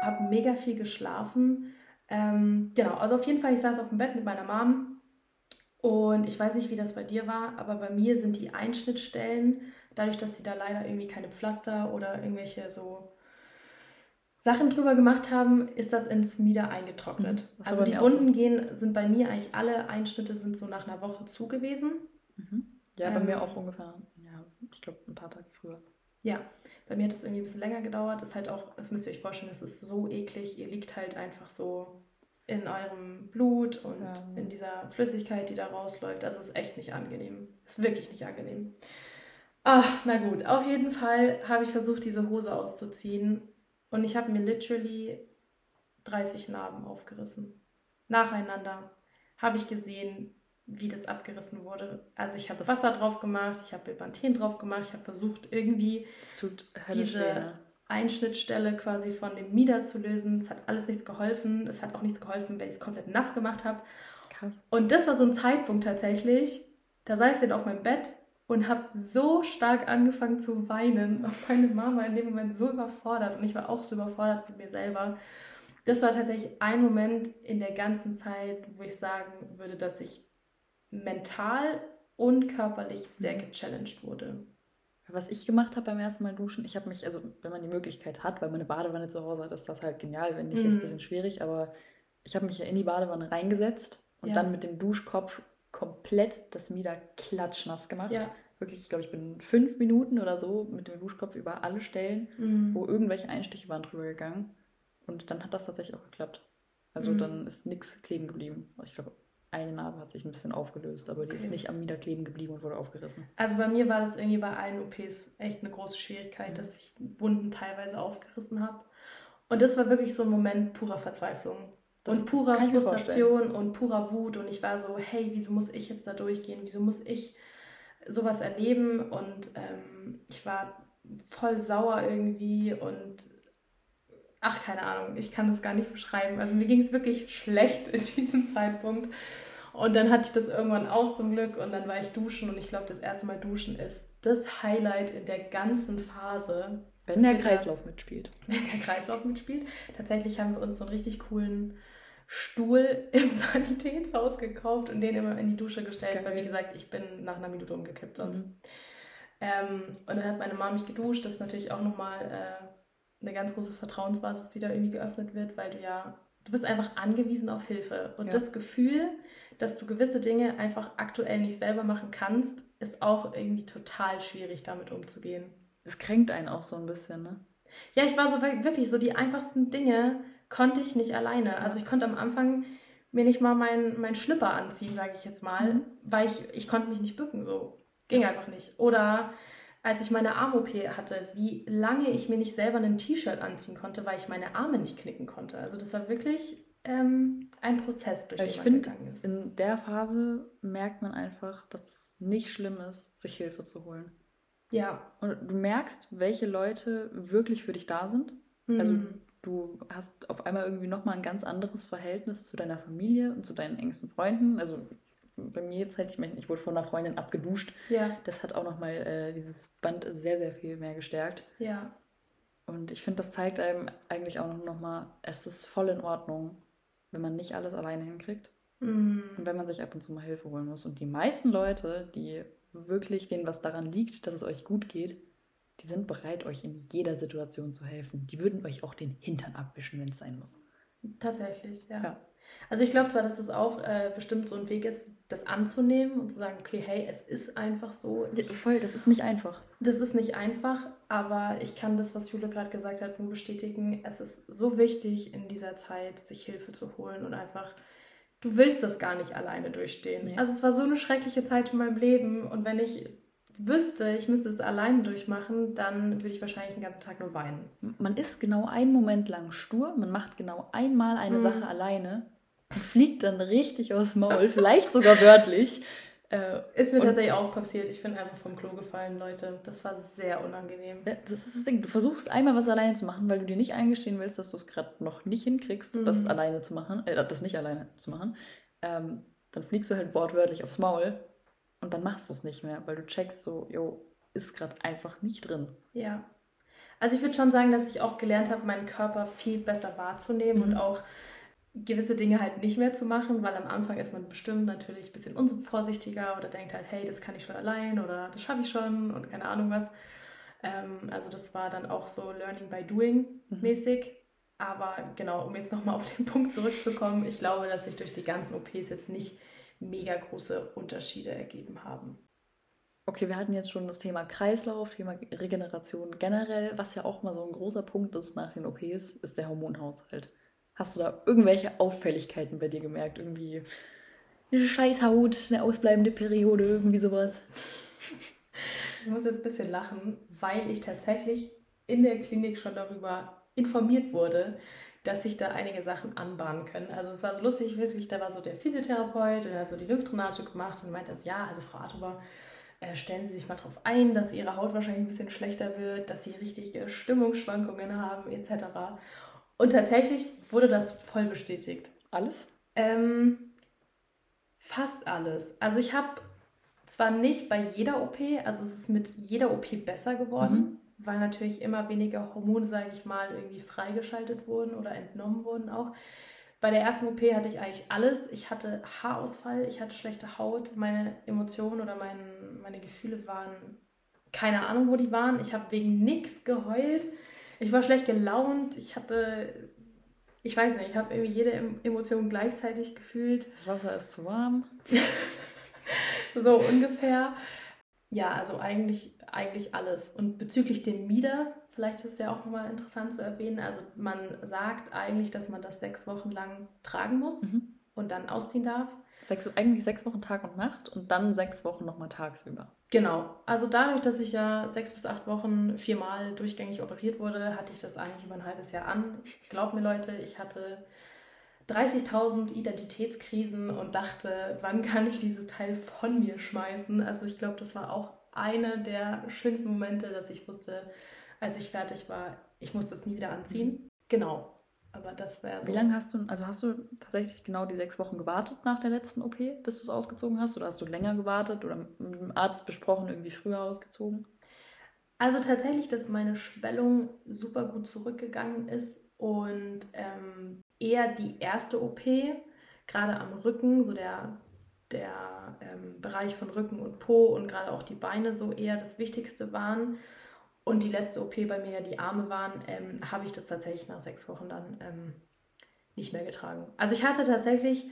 Habe mega viel geschlafen. Ähm, genau, also auf jeden Fall, ich saß auf dem Bett mit meiner Mom und ich weiß nicht, wie das bei dir war, aber bei mir sind die Einschnittstellen, dadurch, dass sie da leider irgendwie keine Pflaster oder irgendwelche so Sachen drüber gemacht haben, ist das ins Mieder eingetrocknet. Mhm, Also bei die auch so. Wunden gehen, sind bei mir eigentlich alle Einschnitte sind so nach einer Woche zu gewesen. Mhm. Ja, bei Ähm, mir auch ungefähr, ja, ich glaube, ein paar Tage früher. Ja, bei mir hat das irgendwie ein bisschen länger gedauert. Ist halt auch, das müsst ihr euch vorstellen, das ist so eklig. Ihr liegt halt einfach so in eurem Blut und Ja. in dieser Flüssigkeit, die da rausläuft. Also es ist echt nicht angenehm. Ist wirklich nicht angenehm. Ach, na gut. Auf jeden Fall habe ich versucht, diese Hose auszuziehen. Und ich habe mir literally 30 Narben aufgerissen. Nacheinander habe ich gesehen, wie das abgerissen wurde. Also ich habe Wasser drauf gemacht, ich habe Bepanthen drauf gemacht, ich habe versucht, irgendwie diese weh, ne? Einschnittstelle quasi von dem Mieder zu lösen. Es hat alles nichts geholfen. Es hat auch nichts geholfen, wenn ich es komplett nass gemacht habe. Krass. Und das war so ein Zeitpunkt tatsächlich, da saß ich dann auf meinem Bett und habe so stark angefangen zu weinen. Und meine Mama in dem Moment so überfordert und ich war auch so überfordert mit mir selber. Das war tatsächlich ein Moment in der ganzen Zeit, wo ich sagen würde, dass ich mental und körperlich sehr Mhm. gechallenged wurde. Was ich gemacht habe beim ersten Mal duschen, ich habe mich, also wenn man die Möglichkeit hat, weil man eine Badewanne zu Hause hat, ist das halt genial. Wenn nicht, ist es Mhm. ein bisschen schwierig, aber ich habe mich ja in die Badewanne reingesetzt und Ja. dann mit dem Duschkopf komplett das Mieder klatschnass gemacht. Ja. Wirklich, ich glaube, ich bin fünf Minuten oder so mit dem Duschkopf über alle Stellen, Mhm. wo irgendwelche Einstiche waren, drüber gegangen. Und dann hat das tatsächlich auch geklappt. Also Mhm. dann ist nichts kleben geblieben. Ich glaube, eine Narbe hat sich ein bisschen aufgelöst, aber die Okay. ist nicht am Mieder kleben geblieben und wurde aufgerissen. Also bei mir war das irgendwie bei allen OPs echt eine große Schwierigkeit, Mhm. dass ich Wunden teilweise aufgerissen habe. Und das war wirklich so ein Moment purer Verzweiflung. Das und purer Frustration und purer Wut. Und ich war so, hey, wieso muss ich jetzt da durchgehen? Wieso muss ich sowas erleben? Und ähm, ich war voll sauer irgendwie und ach, keine Ahnung, ich kann das gar nicht beschreiben. Also mir ging es wirklich schlecht in diesem Zeitpunkt. Und dann hatte ich das irgendwann aus zum Glück und dann war ich duschen und ich glaube, das erste Mal duschen ist das Highlight in der ganzen Phase, Wenn der Kreislauf mitspielt. [LAUGHS] wenn der Kreislauf mitspielt. Tatsächlich haben wir uns so einen richtig coolen Stuhl [LAUGHS] im Sanitätshaus gekauft und den immer in die Dusche gestellt, Geil. weil wie gesagt, ich bin nach einer Minute umgekippt sonst. Mhm. Ähm, und dann hat meine Mama mich geduscht. Das ist natürlich auch nochmal äh, eine ganz große Vertrauensbasis, die da irgendwie geöffnet wird, weil du ja, du bist einfach angewiesen auf Hilfe. Und Ja. das Gefühl, dass du gewisse Dinge einfach aktuell nicht selber machen kannst, ist auch irgendwie total schwierig, damit umzugehen. Es kränkt einen auch so ein bisschen, ne? Ja, ich war so wir- wirklich so die einfachsten Dinge konnte ich nicht alleine. Also ich konnte am Anfang mir nicht mal meinen mein Schlipper anziehen, sage ich jetzt mal, Mhm. weil ich, ich konnte mich nicht bücken, so. Ging einfach nicht. Oder als ich meine Arm-OP hatte, wie lange ich mir nicht selber ein T-Shirt anziehen konnte, weil ich meine Arme nicht knicken konnte. Also das war wirklich ähm, ein Prozess, durch den ich man finde, gegangen ist. in der Phase merkt man einfach, dass es nicht schlimm ist, sich Hilfe zu holen. Ja. Und du merkst, welche Leute wirklich für dich da sind. Also Mhm. du hast auf einmal irgendwie nochmal ein ganz anderes Verhältnis zu deiner Familie und zu deinen engsten Freunden. Also bei mir jetzt halt, ich meine, ich wurde von einer Freundin abgeduscht. ja, Das hat auch nochmal äh, dieses Band sehr, sehr viel mehr gestärkt. ja. Und ich finde, das zeigt einem eigentlich auch nochmal, es ist voll in Ordnung, wenn man nicht alles alleine hinkriegt Mhm. und wenn man sich ab und zu mal Hilfe holen muss. Und die meisten Leute, die wirklich denen was daran liegt, dass es euch gut geht, die sind bereit, euch in jeder Situation zu helfen. Die würden euch auch den Hintern abwischen, wenn es sein muss. Tatsächlich, ja. Ja. Also ich glaube zwar, dass es auch äh, bestimmt so ein Weg ist, das anzunehmen und zu sagen, okay, hey, es ist einfach so. Ja, Ich, voll, das ist nicht einfach. das ist nicht einfach, aber ich kann das, was Jule gerade gesagt hat, nur bestätigen. Es ist so wichtig in dieser Zeit, sich Hilfe zu holen und einfach, du willst das gar nicht alleine durchstehen. Nee. Also es war so eine schreckliche Zeit in meinem Leben und wenn ich wüsste, ich müsste es alleine durchmachen, dann würde ich wahrscheinlich den ganzen Tag nur weinen. Man ist genau einen Moment lang stur, man macht genau einmal eine Mhm. Sache alleine fliegt dann richtig aus dem Maul, vielleicht sogar wörtlich. [LAUGHS] Äh, Ist mir tatsächlich auch passiert. Ich bin einfach vom Klo gefallen, Leute. Das war sehr unangenehm. Ja, Das ist das Ding. Du versuchst einmal was alleine zu machen, weil du dir nicht eingestehen willst, dass du es gerade noch nicht hinkriegst, Mhm. das alleine zu machen, äh, das nicht alleine zu machen. Ähm, dann fliegst du halt wortwörtlich aufs Maul und dann machst du es nicht mehr, weil du checkst so, jo, ist gerade einfach nicht drin. Ja. Also ich würde schon sagen, dass ich auch gelernt habe, meinen Körper viel besser wahrzunehmen Mhm. und auch gewisse Dinge halt nicht mehr zu machen, weil am Anfang ist man bestimmt natürlich ein bisschen unvorsichtiger oder denkt halt, hey, das kann ich schon allein oder das schaffe ich schon und keine Ahnung was. Ähm, also das war dann auch so Learning by Doing Mhm. mäßig. Aber genau, um jetzt nochmal auf den [LAUGHS] Punkt zurückzukommen, ich glaube, dass sich durch die ganzen OPs jetzt nicht mega große Unterschiede ergeben haben. Okay, wir hatten jetzt schon das Thema Kreislauf, Thema Regeneration generell. Was ja auch mal so ein großer Punkt ist nach den OPs, ist der Hormonhaushalt. Hast du da irgendwelche Auffälligkeiten bei dir gemerkt? Irgendwie eine Scheißhaut, eine ausbleibende Periode, irgendwie sowas? Ich muss jetzt ein bisschen lachen, weil ich tatsächlich in der Klinik schon darüber informiert wurde, dass sich da einige Sachen anbahnen können. Also es war so lustig, wirklich, da war so der Physiotherapeut, der hat so die Lymphdrainage gemacht und meinte, also, ja, also Frau Atober, äh, stellen Sie sich mal darauf ein, dass Ihre Haut wahrscheinlich ein bisschen schlechter wird, dass Sie richtige Stimmungsschwankungen haben, etc. Und tatsächlich wurde das voll bestätigt. Alles? Ähm, fast alles. Also ich habe zwar nicht bei jeder OP, also es ist mit jeder OP besser geworden, weil natürlich immer weniger Hormone, sage ich mal, irgendwie freigeschaltet wurden oder entnommen wurden auch. Bei der ersten OP hatte ich eigentlich alles. Ich hatte Haarausfall, ich hatte schlechte Haut, meine Emotionen oder mein, meine Gefühle waren, keine Ahnung, wo die waren. Ich habe wegen nichts geheult. Ich war schlecht gelaunt. Ich hatte, ich weiß nicht, ich habe irgendwie jede Em- Emotion gleichzeitig gefühlt. Das Wasser ist zu warm. [LAUGHS] so ungefähr. Ja, also eigentlich, eigentlich alles. Und bezüglich dem Mieder, vielleicht ist es ja auch nochmal interessant zu erwähnen, also man sagt eigentlich, dass man das sechs Wochen lang tragen muss Mhm. und dann ausziehen darf. Sechs, eigentlich sechs Wochen Tag und Nacht und dann sechs Wochen nochmal tagsüber. Genau. Also dadurch, dass ich ja sechs bis acht Wochen viermal durchgängig operiert wurde, hatte ich das eigentlich über ein halbes Jahr an. Glaubt mir Leute, ich hatte 30.000 Identitätskrisen und dachte, wann kann ich dieses Teil von mir schmeißen? Also ich glaube, das war auch einer der schönsten Momente, dass ich wusste, als ich fertig war, ich muss das nie wieder anziehen. Genau. Aber das wäre so. Wie lange hast du, also hast du tatsächlich genau die sechs Wochen gewartet nach der letzten OP, bis du es ausgezogen hast? Oder hast du länger gewartet oder mit dem Arzt besprochen, irgendwie früher ausgezogen? Also tatsächlich, dass meine Schwellung super gut zurückgegangen ist und ähm, eher die erste OP, gerade am Rücken, so der, der ähm, Bereich von Rücken und Po und gerade auch die Beine so eher das Wichtigste waren. Und die letzte OP bei mir ja die Arme waren, ähm, habe ich das tatsächlich nach sechs Wochen dann ähm, nicht mehr getragen. Also ich hatte tatsächlich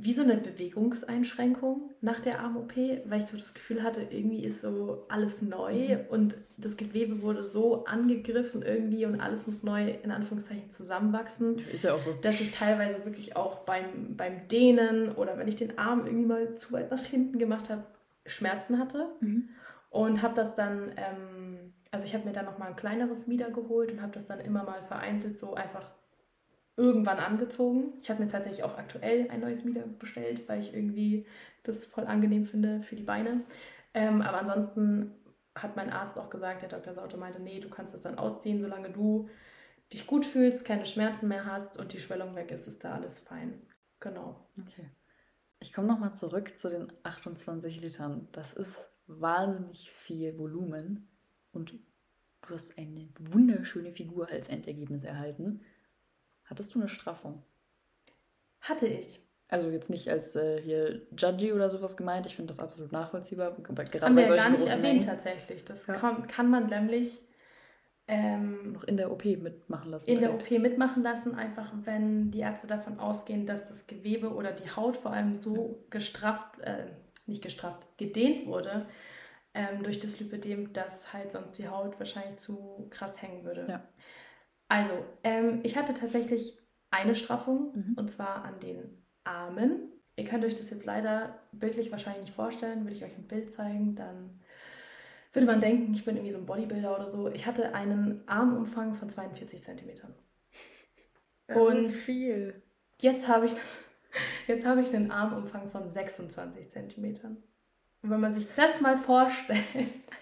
wie so eine Bewegungseinschränkung nach der Arm-OP, weil ich so das Gefühl hatte, irgendwie ist so alles neu und das Gewebe wurde so angegriffen irgendwie und alles muss neu in Anführungszeichen zusammenwachsen, Ist ja auch so. dass ich teilweise wirklich auch beim, beim Dehnen oder wenn ich den Arm irgendwie mal zu weit nach hinten gemacht habe, Schmerzen hatte Mhm. und habe das dann, ähm, also ich habe mir dann nochmal ein kleineres Mieder geholt und habe das dann immer mal vereinzelt so einfach irgendwann angezogen. Ich habe mir tatsächlich auch aktuell ein neues Mieder bestellt, weil ich irgendwie das voll angenehm finde für die Beine. Ähm, aber ansonsten hat mein Arzt auch gesagt, der Dr. Saute meinte, nee, du kannst es dann ausziehen, solange du dich gut fühlst, keine Schmerzen mehr hast und die Schwellung weg ist, ist da alles fein. Genau. Okay. Ich komme nochmal zurück zu den 28 Litern. Das ist wahnsinnig viel Volumen und du hast eine wunderschöne Figur als Endergebnis erhalten. Hattest du eine Straffung? Hatte ich. Also jetzt nicht als äh, hier Judgy oder sowas gemeint. Ich finde das absolut nachvollziehbar. Gerade Haben wir ja gar nicht erwähnt Mengen. tatsächlich. Das Ja. kann, kann man nämlich ähm, Noch in der OP mitmachen lassen. in der direkt. OP mitmachen lassen, einfach wenn die Ärzte davon ausgehen, dass das Gewebe oder die Haut vor allem so gestrafft, äh, nicht gestrafft, gedehnt wurde ähm, durch das Lipödem, dass halt sonst die Haut wahrscheinlich zu krass hängen würde. Ja. Also, ähm, ich hatte tatsächlich eine Straffung Mhm. und zwar an den Armen. Ihr könnt euch das jetzt leider bildlich wahrscheinlich nicht vorstellen, würde ich euch ein Bild zeigen, dann würde man denken, ich bin irgendwie so ein Bodybuilder oder so. Ich hatte einen Armumfang von 42 Zentimetern. Das ist viel. Jetzt habe ich, [LAUGHS] jetzt habe ich einen Armumfang von 26 Zentimetern. Und wenn man sich das mal vorstellt,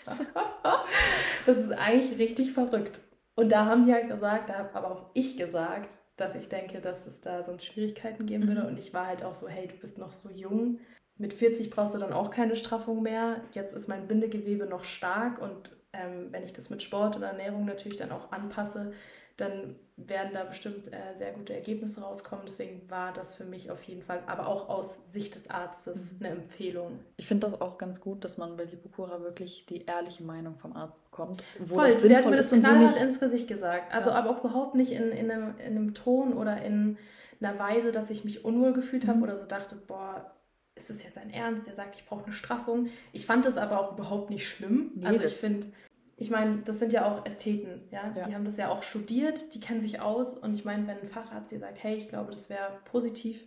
[LAUGHS] das ist eigentlich richtig verrückt. Und da haben die halt gesagt, da habe aber auch ich gesagt, dass ich denke, dass es da sonst Schwierigkeiten geben würde. Mhm. Und ich war halt auch so, hey, du bist noch so jung. Mit 40 brauchst du dann auch keine Straffung mehr. Jetzt ist mein Bindegewebe noch stark und ähm, wenn ich das mit Sport und Ernährung natürlich dann auch anpasse, dann werden da bestimmt äh, sehr gute Ergebnisse rauskommen. Deswegen war das für mich auf jeden Fall, aber auch aus Sicht des Arztes, Mhm. eine Empfehlung. Ich finde das auch ganz gut, dass man bei Lipokura wirklich die ehrliche Meinung vom Arzt bekommt. Wo Voll, sie hat mir das knallhart nicht. ins Gesicht gesagt. Also Ja. aber auch überhaupt nicht in, in, einem, in einem Ton oder in einer Weise, dass ich mich unwohl gefühlt habe Mhm. oder so dachte, boah, ist das jetzt ein Ernst? Der sagt, ich brauche eine Straffung. Ich fand das aber auch überhaupt nicht schlimm. Nee, also ich finde, ich meine, das sind ja auch Ästheten, ja? Ja. Die haben das ja auch studiert, die kennen sich aus. Und ich meine, wenn ein Facharzt dir sagt, hey, ich glaube, das wäre positiv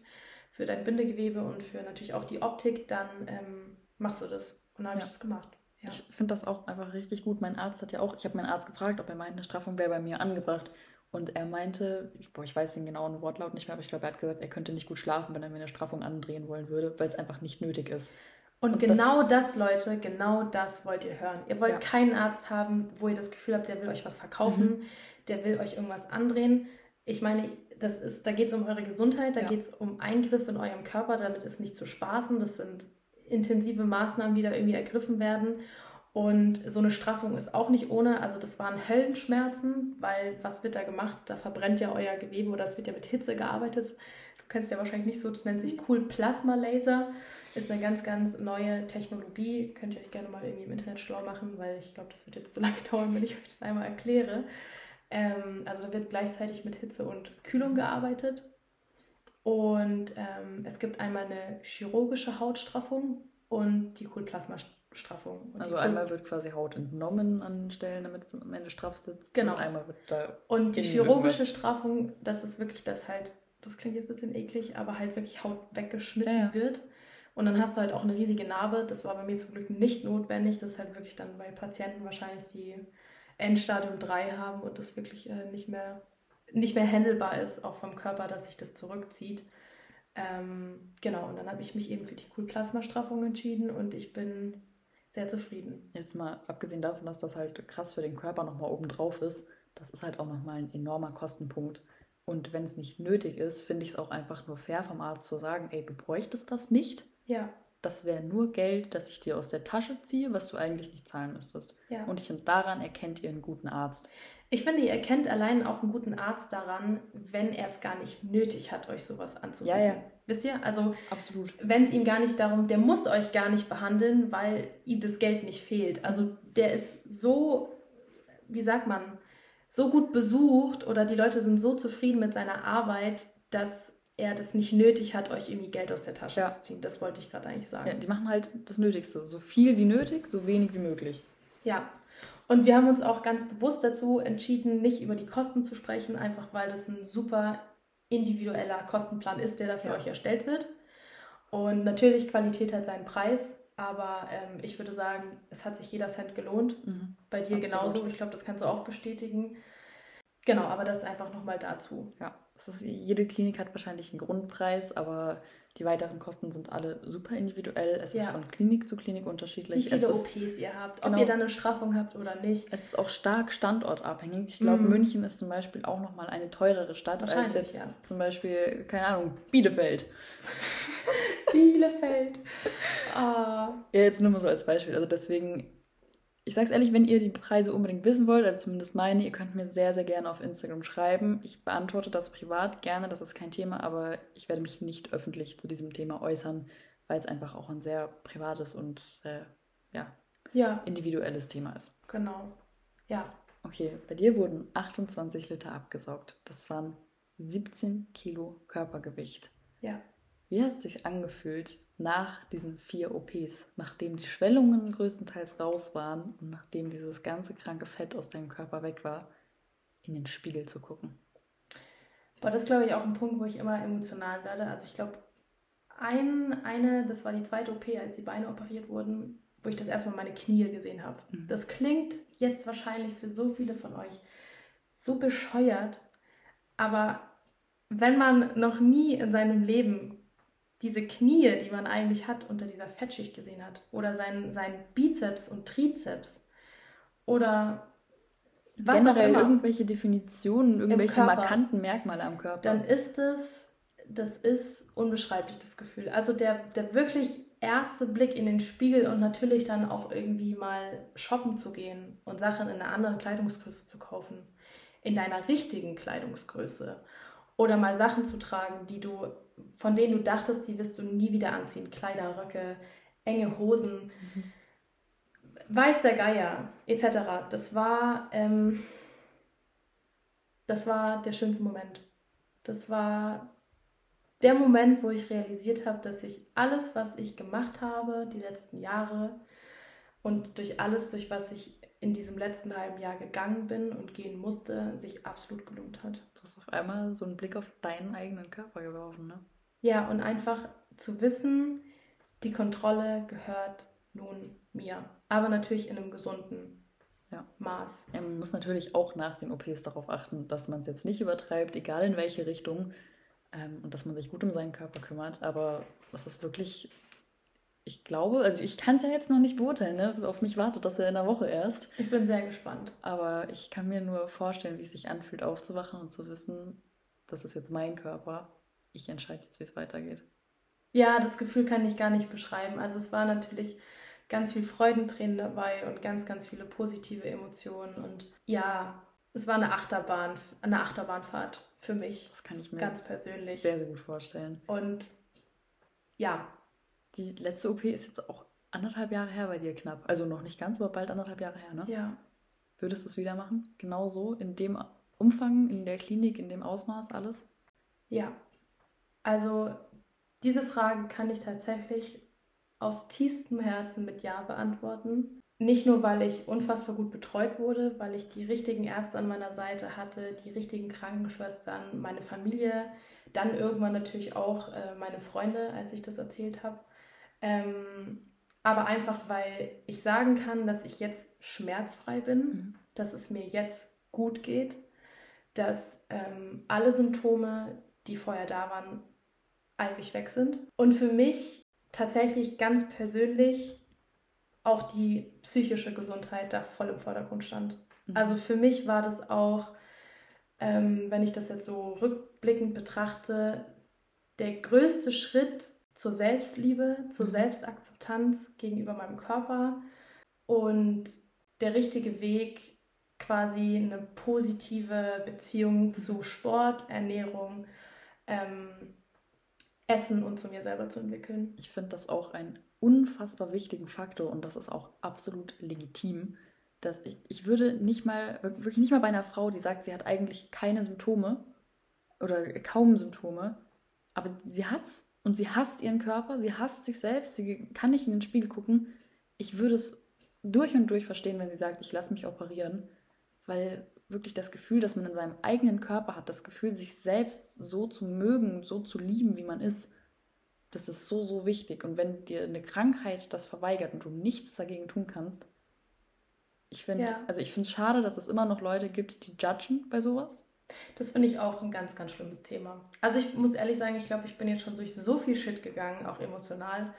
für dein Bindegewebe und für natürlich auch die Optik, dann ähm, machst du das. Und dann habe Ja. ich das gemacht. Ja. Ich finde das auch einfach richtig gut. Mein Arzt hat ja auch, ich habe meinen Arzt gefragt, ob er meint, eine Straffung wäre bei mir angebracht. Und er meinte, ich- boah, ich weiß den genauen Wortlaut nicht mehr, aber ich glaube, er hat gesagt, er könnte nicht gut schlafen, wenn er mir eine Straffung andrehen wollen würde, weil es einfach nicht nötig ist. Und, Und genau das, Leute, genau das wollt ihr hören. Ihr wollt Ja. keinen Arzt haben, wo ihr das Gefühl habt, der will euch was verkaufen, der will euch irgendwas andrehen. Ich meine, das ist, da geht es um eure Gesundheit, da Ja. geht es um Eingriffe in eurem Körper, damit ist nicht zu spaßen. Das sind intensive Maßnahmen, die da irgendwie ergriffen werden. Und so eine Straffung ist auch nicht ohne. Also das waren Höllenschmerzen, weil was wird da gemacht? Da verbrennt ja euer Gewebe oder es wird ja mit Hitze gearbeitet. Kennst ja wahrscheinlich nicht so, das nennt sich Cool Plasma Laser. Ist eine ganz, ganz neue Technologie. Könnt ihr euch gerne mal irgendwie im Internet schlau machen, weil ich glaube, das wird jetzt zu lange [LAUGHS] dauern, wenn ich euch das einmal erkläre. Ähm, also da wird gleichzeitig mit Hitze und Kühlung gearbeitet. Und ähm, es gibt einmal eine chirurgische Hautstraffung. und die Cool-Plasma-Straffung. Und Also die einmal wird quasi Haut entnommen an Stellen, damit es am Ende straff sitzt. Genau. Und einmal wird da. Und die chirurgische Straffung, das ist wirklich das halt, das klingt jetzt ein bisschen eklig, aber halt wirklich Haut weggeschnitten Ja, ja. wird. Und dann hast du halt auch eine riesige Narbe. Das war bei mir zum Glück nicht notwendig. Das ist halt wirklich dann bei Patienten wahrscheinlich, die Endstadium 3 haben und das wirklich äh, nicht mehr nicht mehr handelbar ist, auch vom Körper, dass sich das zurückzieht. Ähm, genau, und dann habe ich mich eben für die Cool-Plasma-Straffung entschieden und ich bin sehr zufrieden. Jetzt mal abgesehen davon, dass das halt krass für den Körper nochmal oben drauf ist, das ist halt auch nochmal ein enormer Kostenpunkt. Und wenn es nicht nötig ist, finde ich es auch einfach nur fair vom Arzt zu sagen, ey, du bräuchtest das nicht. Ja, Das wäre nur Geld, das ich dir aus der Tasche ziehe, was du eigentlich nicht zahlen müsstest. ja. Und ich finde, daran erkennt ihr einen guten Arzt. Ich finde, ihr erkennt allein auch einen guten Arzt daran, wenn er es gar nicht nötig hat, euch sowas anzubieten. Ja, ja. Wisst ihr? Also, Absolut. wenn es ihm gar nicht darum, der muss euch gar nicht behandeln, weil ihm das Geld nicht fehlt. Also, der ist so, wie sagt man, so gut besucht oder die Leute sind so zufrieden mit seiner Arbeit, dass er das nicht nötig hat, euch irgendwie Geld aus der Tasche Ja. zu ziehen. Das wollte ich gerade eigentlich sagen. Ja, die machen halt das Nötigste. So viel wie nötig, so wenig wie möglich. Ja, und wir haben uns auch ganz bewusst dazu entschieden, nicht über die Kosten zu sprechen, einfach weil das ein super individueller Kostenplan ist, der da für Ja. euch erstellt wird. Und natürlich, Qualität hat seinen Preis, aber ähm, ich würde sagen, es hat sich jeder Cent gelohnt. Mhm. Bei dir Absolut. genauso. Ich glaube, das kannst du auch bestätigen. Genau, aber das einfach nochmal dazu. Ja, es ist, jede Klinik hat wahrscheinlich einen Grundpreis, aber die weiteren Kosten sind alle super individuell. Es ist Ja. von Klinik zu Klinik Wie unterschiedlich. viele es, ist, OPs ihr habt, Genau. ob ihr da eine Straffung habt oder nicht. es ist auch stark standortabhängig. Ich glaube, Mhm. München ist zum Beispiel auch nochmal eine teurere Stadt als jetzt ja. zum Beispiel, keine Ahnung, Bielefeld. [LAUGHS] Bielefeld. Ah, Ja, jetzt nur mal so als Beispiel. Also deswegen, ich sag's ehrlich, wenn ihr die Preise unbedingt wissen wollt, also zumindest meine, ihr könnt mir sehr, sehr gerne auf Instagram schreiben. Ich beantworte das privat gerne, das ist kein Thema, aber ich werde mich nicht öffentlich zu diesem Thema äußern, weil es einfach auch ein sehr privates und äh, ja, ja, individuelles Thema ist. genau. Ja, Okay, bei dir wurden 28 Liter abgesaugt. Das waren 17 Kilo Körpergewicht. ja. Wie hat es sich angefühlt, nach diesen vier OPs, nachdem die Schwellungen größtenteils raus waren und nachdem dieses ganze kranke Fett aus deinem Körper weg war, in den Spiegel zu gucken? Aber das ist, glaube ich, auch ein Punkt, wo ich immer emotional werde. Also ich glaube, ein, eine, das war die zweite OP, als die Beine operiert wurden, wo ich das erstmal meine Knie gesehen habe. Mhm. Das klingt jetzt wahrscheinlich für so viele von euch so bescheuert, aber wenn man noch nie in seinem Leben diese Knie, die man eigentlich hat, unter dieser Fettschicht gesehen hat, oder sein, sein Bizeps und Trizeps, oder was Generell auch immer, irgendwelche Definitionen, irgendwelche markanten Merkmale am Körper. dann ist es, das ist unbeschreiblich, das Gefühl. Also der, der wirklich erste Blick in den Spiegel und natürlich dann auch irgendwie mal shoppen zu gehen und Sachen in einer anderen Kleidungsgröße zu kaufen, in deiner richtigen Kleidungsgröße. Oder mal Sachen zu tragen, die du, von denen du dachtest, die wirst du nie wieder anziehen. Kleider, Röcke, enge Hosen, weiß der Geier, etc. Das war, ähm, das war der schönste Moment. Das war der Moment, wo ich realisiert habe, dass ich alles, was ich gemacht habe, die letzten Jahre und durch alles, durch was ich in diesem letzten halben Jahr gegangen bin und gehen musste, sich absolut gelohnt hat. Du hast auf einmal so einen Blick auf deinen eigenen Körper geworfen, ne? Ja, und einfach zu wissen, die Kontrolle gehört nun mir. Aber natürlich in einem gesunden Ja. Maß. Man muss natürlich auch nach den OPs darauf achten, dass man es jetzt nicht übertreibt, egal in welche Richtung, ähm, und dass man sich gut um seinen Körper kümmert. Aber das ist wirklich, ich glaube, also ich kann es ja jetzt noch nicht beurteilen, ne? auf mich wartet das ja in einer Woche erst. Ich bin sehr gespannt. Aber ich kann mir nur vorstellen, wie es sich anfühlt, aufzuwachen und zu wissen, das ist jetzt mein Körper. Ich entscheide jetzt, wie es weitergeht. Ja, das Gefühl kann ich gar nicht beschreiben. Also es war natürlich ganz viel Freudentränen dabei und ganz, ganz viele positive Emotionen. Und ja, es war eine Achterbahn, eine Achterbahnfahrt für mich, Das kann ich mir ganz persönlich. sehr, sehr gut vorstellen. Und ja, Die letzte OP ist jetzt auch anderthalb Jahre her bei dir knapp. Also noch nicht ganz, aber bald anderthalb Jahre her, ne? ja, Würdest du es wieder machen? Genau so, in dem Umfang, in der Klinik, in dem Ausmaß, alles? ja. Also diese Frage kann ich tatsächlich aus tiefstem Herzen mit Ja beantworten. Nicht nur, weil ich unfassbar gut betreut wurde, weil ich die richtigen Ärzte an meiner Seite hatte, die richtigen Krankenschwestern, meine Familie, dann irgendwann natürlich auch äh, meine Freunde, als ich das erzählt habe. Ähm, aber einfach, weil ich sagen kann, dass ich jetzt schmerzfrei bin, mhm. dass es mir jetzt gut geht, dass ähm, alle Symptome, die vorher da waren, eigentlich weg sind. Und für mich tatsächlich ganz persönlich auch die psychische Gesundheit da voll im Vordergrund stand. Mhm. Also für mich war das auch, ähm, wenn ich das jetzt so rückblickend betrachte, der größte Schritt zur Selbstliebe, zur mhm. Selbstakzeptanz gegenüber meinem Körper und der richtige Weg, quasi eine positive Beziehung zu Sport, Ernährung, ähm, Essen und zu mir selber zu entwickeln. Ich finde das auch einen unfassbar wichtigen Faktor und das ist auch absolut legitim. Dass ich, ich würde nicht mal, wirklich nicht mal bei einer Frau, die sagt, sie hat eigentlich keine Symptome oder kaum Symptome, aber sie hat's und sie hasst ihren Körper, sie hasst sich selbst, sie kann nicht in den Spiegel gucken. Ich würde es durch und durch verstehen, wenn sie sagt, ich lasse mich operieren, weil wirklich das Gefühl, dass man in seinem eigenen Körper hat, das Gefühl, sich selbst so zu mögen, so zu lieben, wie man ist, das ist so, so wichtig. Und wenn dir eine Krankheit das verweigert und du nichts dagegen tun kannst, ich finde, ja. also ich finde es schade, dass es immer noch Leute gibt, die judgen bei sowas. Das finde ich auch ein ganz, ganz schlimmes Thema. Also ich muss ehrlich sagen, ich glaube, ich bin jetzt schon durch so viel Shit gegangen, auch emotional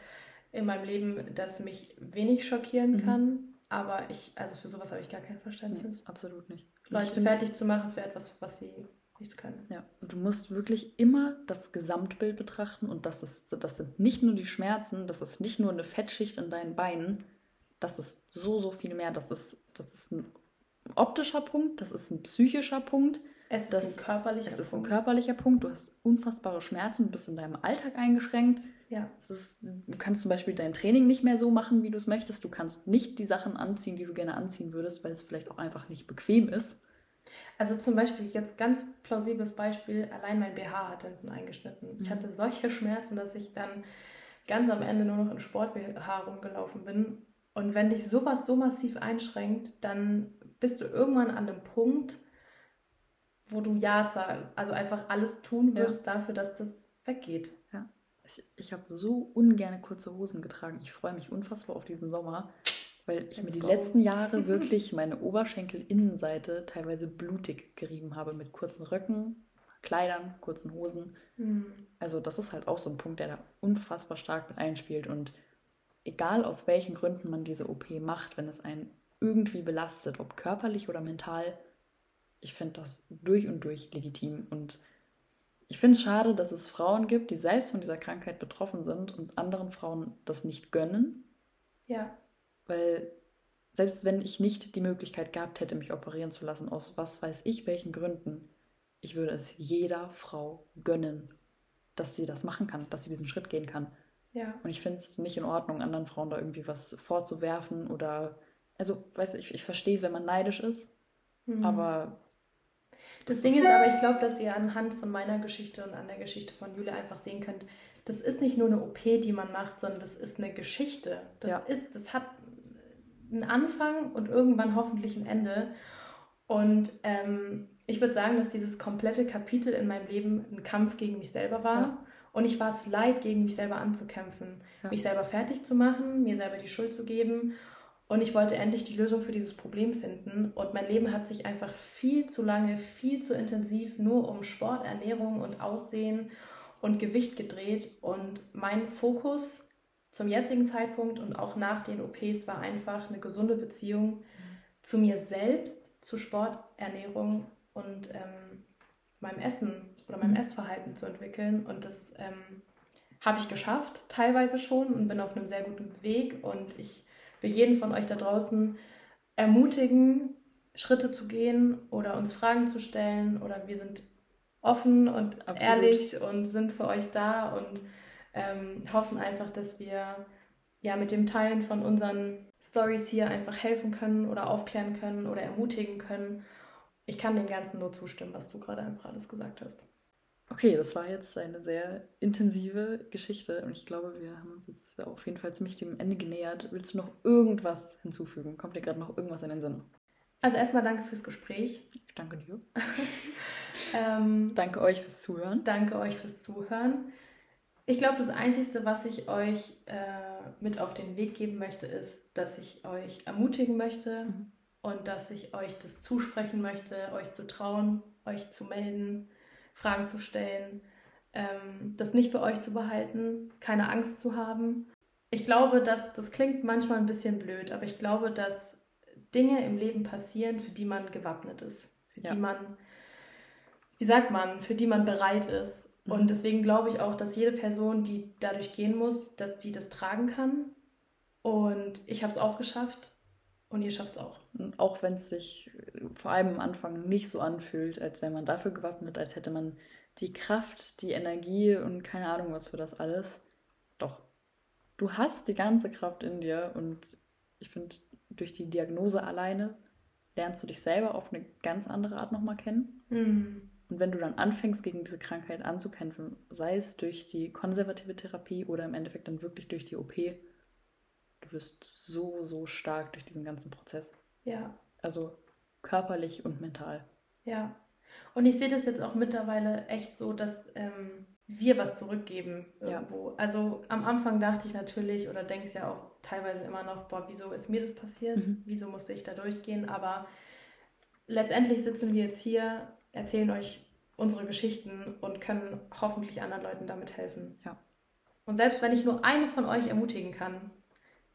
in meinem Leben, dass mich wenig schockieren mhm. kann. Aber ich, also für sowas habe ich gar kein Verständnis. Nee, absolut nicht. Leute fertig zu machen für etwas, was sie nichts können. Ja, und du musst wirklich immer das Gesamtbild betrachten und das, ist, das sind nicht nur die Schmerzen, das ist nicht nur eine Fettschicht in deinen Beinen, das ist so, so viel mehr. Das ist, das ist ein optischer Punkt, das ist ein psychischer Punkt, es ist das, ein körperlicher Punkt. Es ist ein körperlicher Punkt. Du hast unfassbare Schmerzen, du bist in deinem Alltag eingeschränkt. Ja. Ist, du kannst zum Beispiel dein Training nicht mehr so machen, wie du es möchtest. Du kannst nicht die Sachen anziehen, die du gerne anziehen würdest, weil es vielleicht auch einfach nicht bequem ist. Also zum Beispiel, jetzt ganz plausibles Beispiel, allein mein BH hat hinten eingeschnitten. Ich mhm. hatte solche Schmerzen, dass ich dann ganz am Ende nur noch in Sport-BH rumgelaufen bin. Und wenn dich sowas so massiv einschränkt, dann bist du irgendwann an einem Punkt, wo du Ja zahlst, also einfach alles tun würdest ja. dafür, dass das weggeht. Ja. Ich, ich habe so ungern kurze Hosen getragen. Ich freue mich unfassbar auf diesen Sommer, weil ich Let's mir die go. letzten Jahre [LAUGHS] wirklich meine Oberschenkelinnenseite teilweise blutig gerieben habe mit kurzen Röcken, Kleidern, kurzen Hosen. Mhm. Also das ist halt auch so ein Punkt, der da unfassbar stark mit einspielt und egal aus welchen Gründen man diese OP macht, wenn es einen irgendwie belastet, ob körperlich oder mental, ich finde das durch und durch legitim. Und ich finde es schade, dass es Frauen gibt, die selbst von dieser Krankheit betroffen sind und anderen Frauen das nicht gönnen. Ja. Weil selbst wenn ich nicht die Möglichkeit gehabt hätte, mich operieren zu lassen, aus was weiß ich welchen Gründen, ich würde es jeder Frau gönnen, dass sie das machen kann, dass sie diesen Schritt gehen kann. Ja. Und ich finde es nicht in Ordnung, anderen Frauen da irgendwie was vorzuwerfen oder, also, weiß ich, ich verstehe es, wenn man neidisch ist, mhm. aber das Ding ist aber, ich glaube, dass ihr anhand von meiner Geschichte und an der Geschichte von Julia einfach sehen könnt, das ist nicht nur eine OP, die man macht, sondern das ist eine Geschichte. Das ja. ist, das hat einen Anfang und irgendwann hoffentlich ein Ende. Und ähm, ich würde sagen, dass dieses komplette Kapitel in meinem Leben ein Kampf gegen mich selber war. Ja. Und ich war es leid, gegen mich selber anzukämpfen, ja. mich selber fertig zu machen, mir selber die Schuld zu geben und ich wollte endlich die Lösung für dieses Problem finden. Und mein Leben hat sich einfach viel zu lange, viel zu intensiv nur um Sport, Ernährung und Aussehen und Gewicht gedreht. Und mein Fokus zum jetzigen Zeitpunkt und auch nach den OPs war einfach eine gesunde Beziehung zu mir selbst, zu Sport, Ernährung und ähm, meinem Essen oder meinem mhm. Essverhalten zu entwickeln. Und das ähm, habe ich geschafft, teilweise schon und bin auf einem sehr guten Weg. Und ich will jeden von euch da draußen ermutigen, Schritte zu gehen oder uns Fragen zu stellen oder wir sind offen und Absolut. ehrlich und sind für euch da und ähm, hoffen einfach, dass wir ja mit dem Teilen von unseren Stories hier einfach helfen können oder aufklären können oder ermutigen können. Ich kann dem Ganzen nur zustimmen, was du gerade einfach alles gesagt hast. Okay, das war jetzt eine sehr intensive Geschichte und ich glaube, wir haben uns jetzt auf jeden Fall ziemlich dem Ende genähert. Willst du noch irgendwas hinzufügen? Kommt dir gerade noch irgendwas in den Sinn? Also erstmal danke fürs Gespräch. Danke dir. [LAUGHS] Ähm, Danke euch fürs Zuhören. danke euch fürs Zuhören. Ich glaube, das Einzige, was ich euch äh, mit auf den Weg geben möchte, ist, dass ich euch ermutigen möchte Mhm. und dass ich euch das zusprechen möchte, euch zu trauen, euch zu melden, Fragen zu stellen, ähm, das nicht für euch zu behalten, keine Angst zu haben. Ich glaube, dass das klingt manchmal ein bisschen blöd, aber ich glaube, dass Dinge im Leben passieren, für die man gewappnet ist, für Ja. die man, wie sagt man, für die man bereit ist. Mhm. Und deswegen glaube ich auch, dass jede Person, die dadurch gehen muss, dass die das tragen kann. Und ich habe es auch geschafft und ihr schafft es auch. Auch wenn es sich äh, vor allem am Anfang nicht so anfühlt, als wäre man dafür gewappnet, als hätte man die Kraft, die Energie und keine Ahnung was für das alles. Doch, du hast die ganze Kraft in dir und ich finde, durch die Diagnose alleine lernst du dich selber auf eine ganz andere Art nochmal kennen. Mhm. Und wenn du dann anfängst, gegen diese Krankheit anzukämpfen, sei es durch die konservative Therapie oder im Endeffekt dann wirklich durch die OP, du wirst so, so stark durch diesen ganzen Prozess. Ja, Also körperlich und mental. ja. Und ich sehe das jetzt auch mittlerweile echt so, dass ähm, wir was zurückgeben Ja. irgendwo. Also am Anfang dachte ich natürlich oder denke es ja auch teilweise immer noch, boah, wieso ist mir das passiert? Mhm. Wieso musste ich da durchgehen? Aber letztendlich sitzen wir jetzt hier, erzählen euch unsere Geschichten und können hoffentlich anderen Leuten damit helfen. Ja. Und selbst wenn ich nur eine von euch ermutigen kann,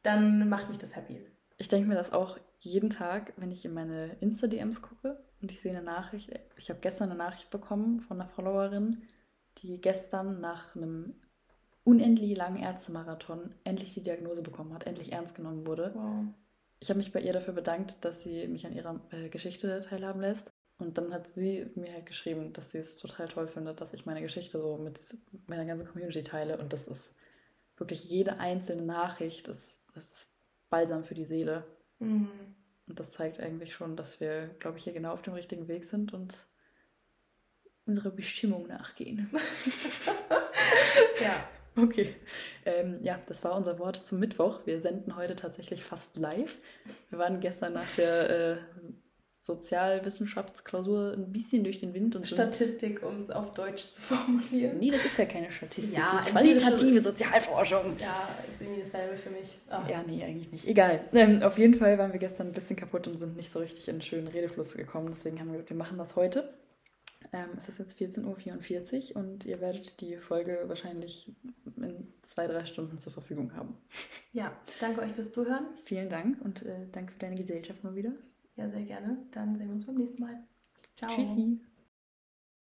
dann macht mich das happy. Ich denke mir das auch jeden Tag, wenn ich in meine Insta-DMs gucke und ich sehe eine Nachricht. Ich habe gestern eine Nachricht bekommen von einer Followerin, die gestern nach einem unendlich langen Ärztemarathon endlich die Diagnose bekommen hat, endlich ernst genommen wurde. Wow. Ich habe mich bei ihr dafür bedankt, dass sie mich an ihrer äh, Geschichte teilhaben lässt. Und dann hat sie mir halt geschrieben, dass sie es total toll findet, dass ich meine Geschichte so mit meiner ganzen Community teile. Und das ist wirklich jede einzelne Nachricht, das, das ist Balsam für die Seele. Mhm. Und das zeigt eigentlich schon, dass wir, glaube ich, hier genau auf dem richtigen Weg sind und unserer Bestimmung nachgehen. Ja. [LAUGHS] Okay. Ähm, ja, das war unser Wort zum Mittwoch. Wir senden heute tatsächlich fast live. Wir waren gestern nach der äh, Sozialwissenschaftsklausur ein bisschen durch den Wind und Statistik, um es auf Deutsch zu formulieren. Nee, das ist ja keine Statistik. Ja, qualitative Sozialforschung. Ja, ist irgendwie dasselbe für mich. Ah. Ja, nee, eigentlich nicht. Egal. Ähm, auf jeden Fall waren wir gestern ein bisschen kaputt und sind nicht so richtig in einen schönen Redefluss gekommen. Deswegen haben wir gesagt, wir machen das heute. Ähm, es ist jetzt 14.44 Uhr und ihr werdet die Folge wahrscheinlich in zwei, drei Stunden zur Verfügung haben. Ja, danke euch fürs Zuhören. Vielen Dank und äh, danke für deine Gesellschaft mal wieder. Ja, sehr gerne. Dann sehen wir uns beim nächsten Mal. Ciao. Tschüssi.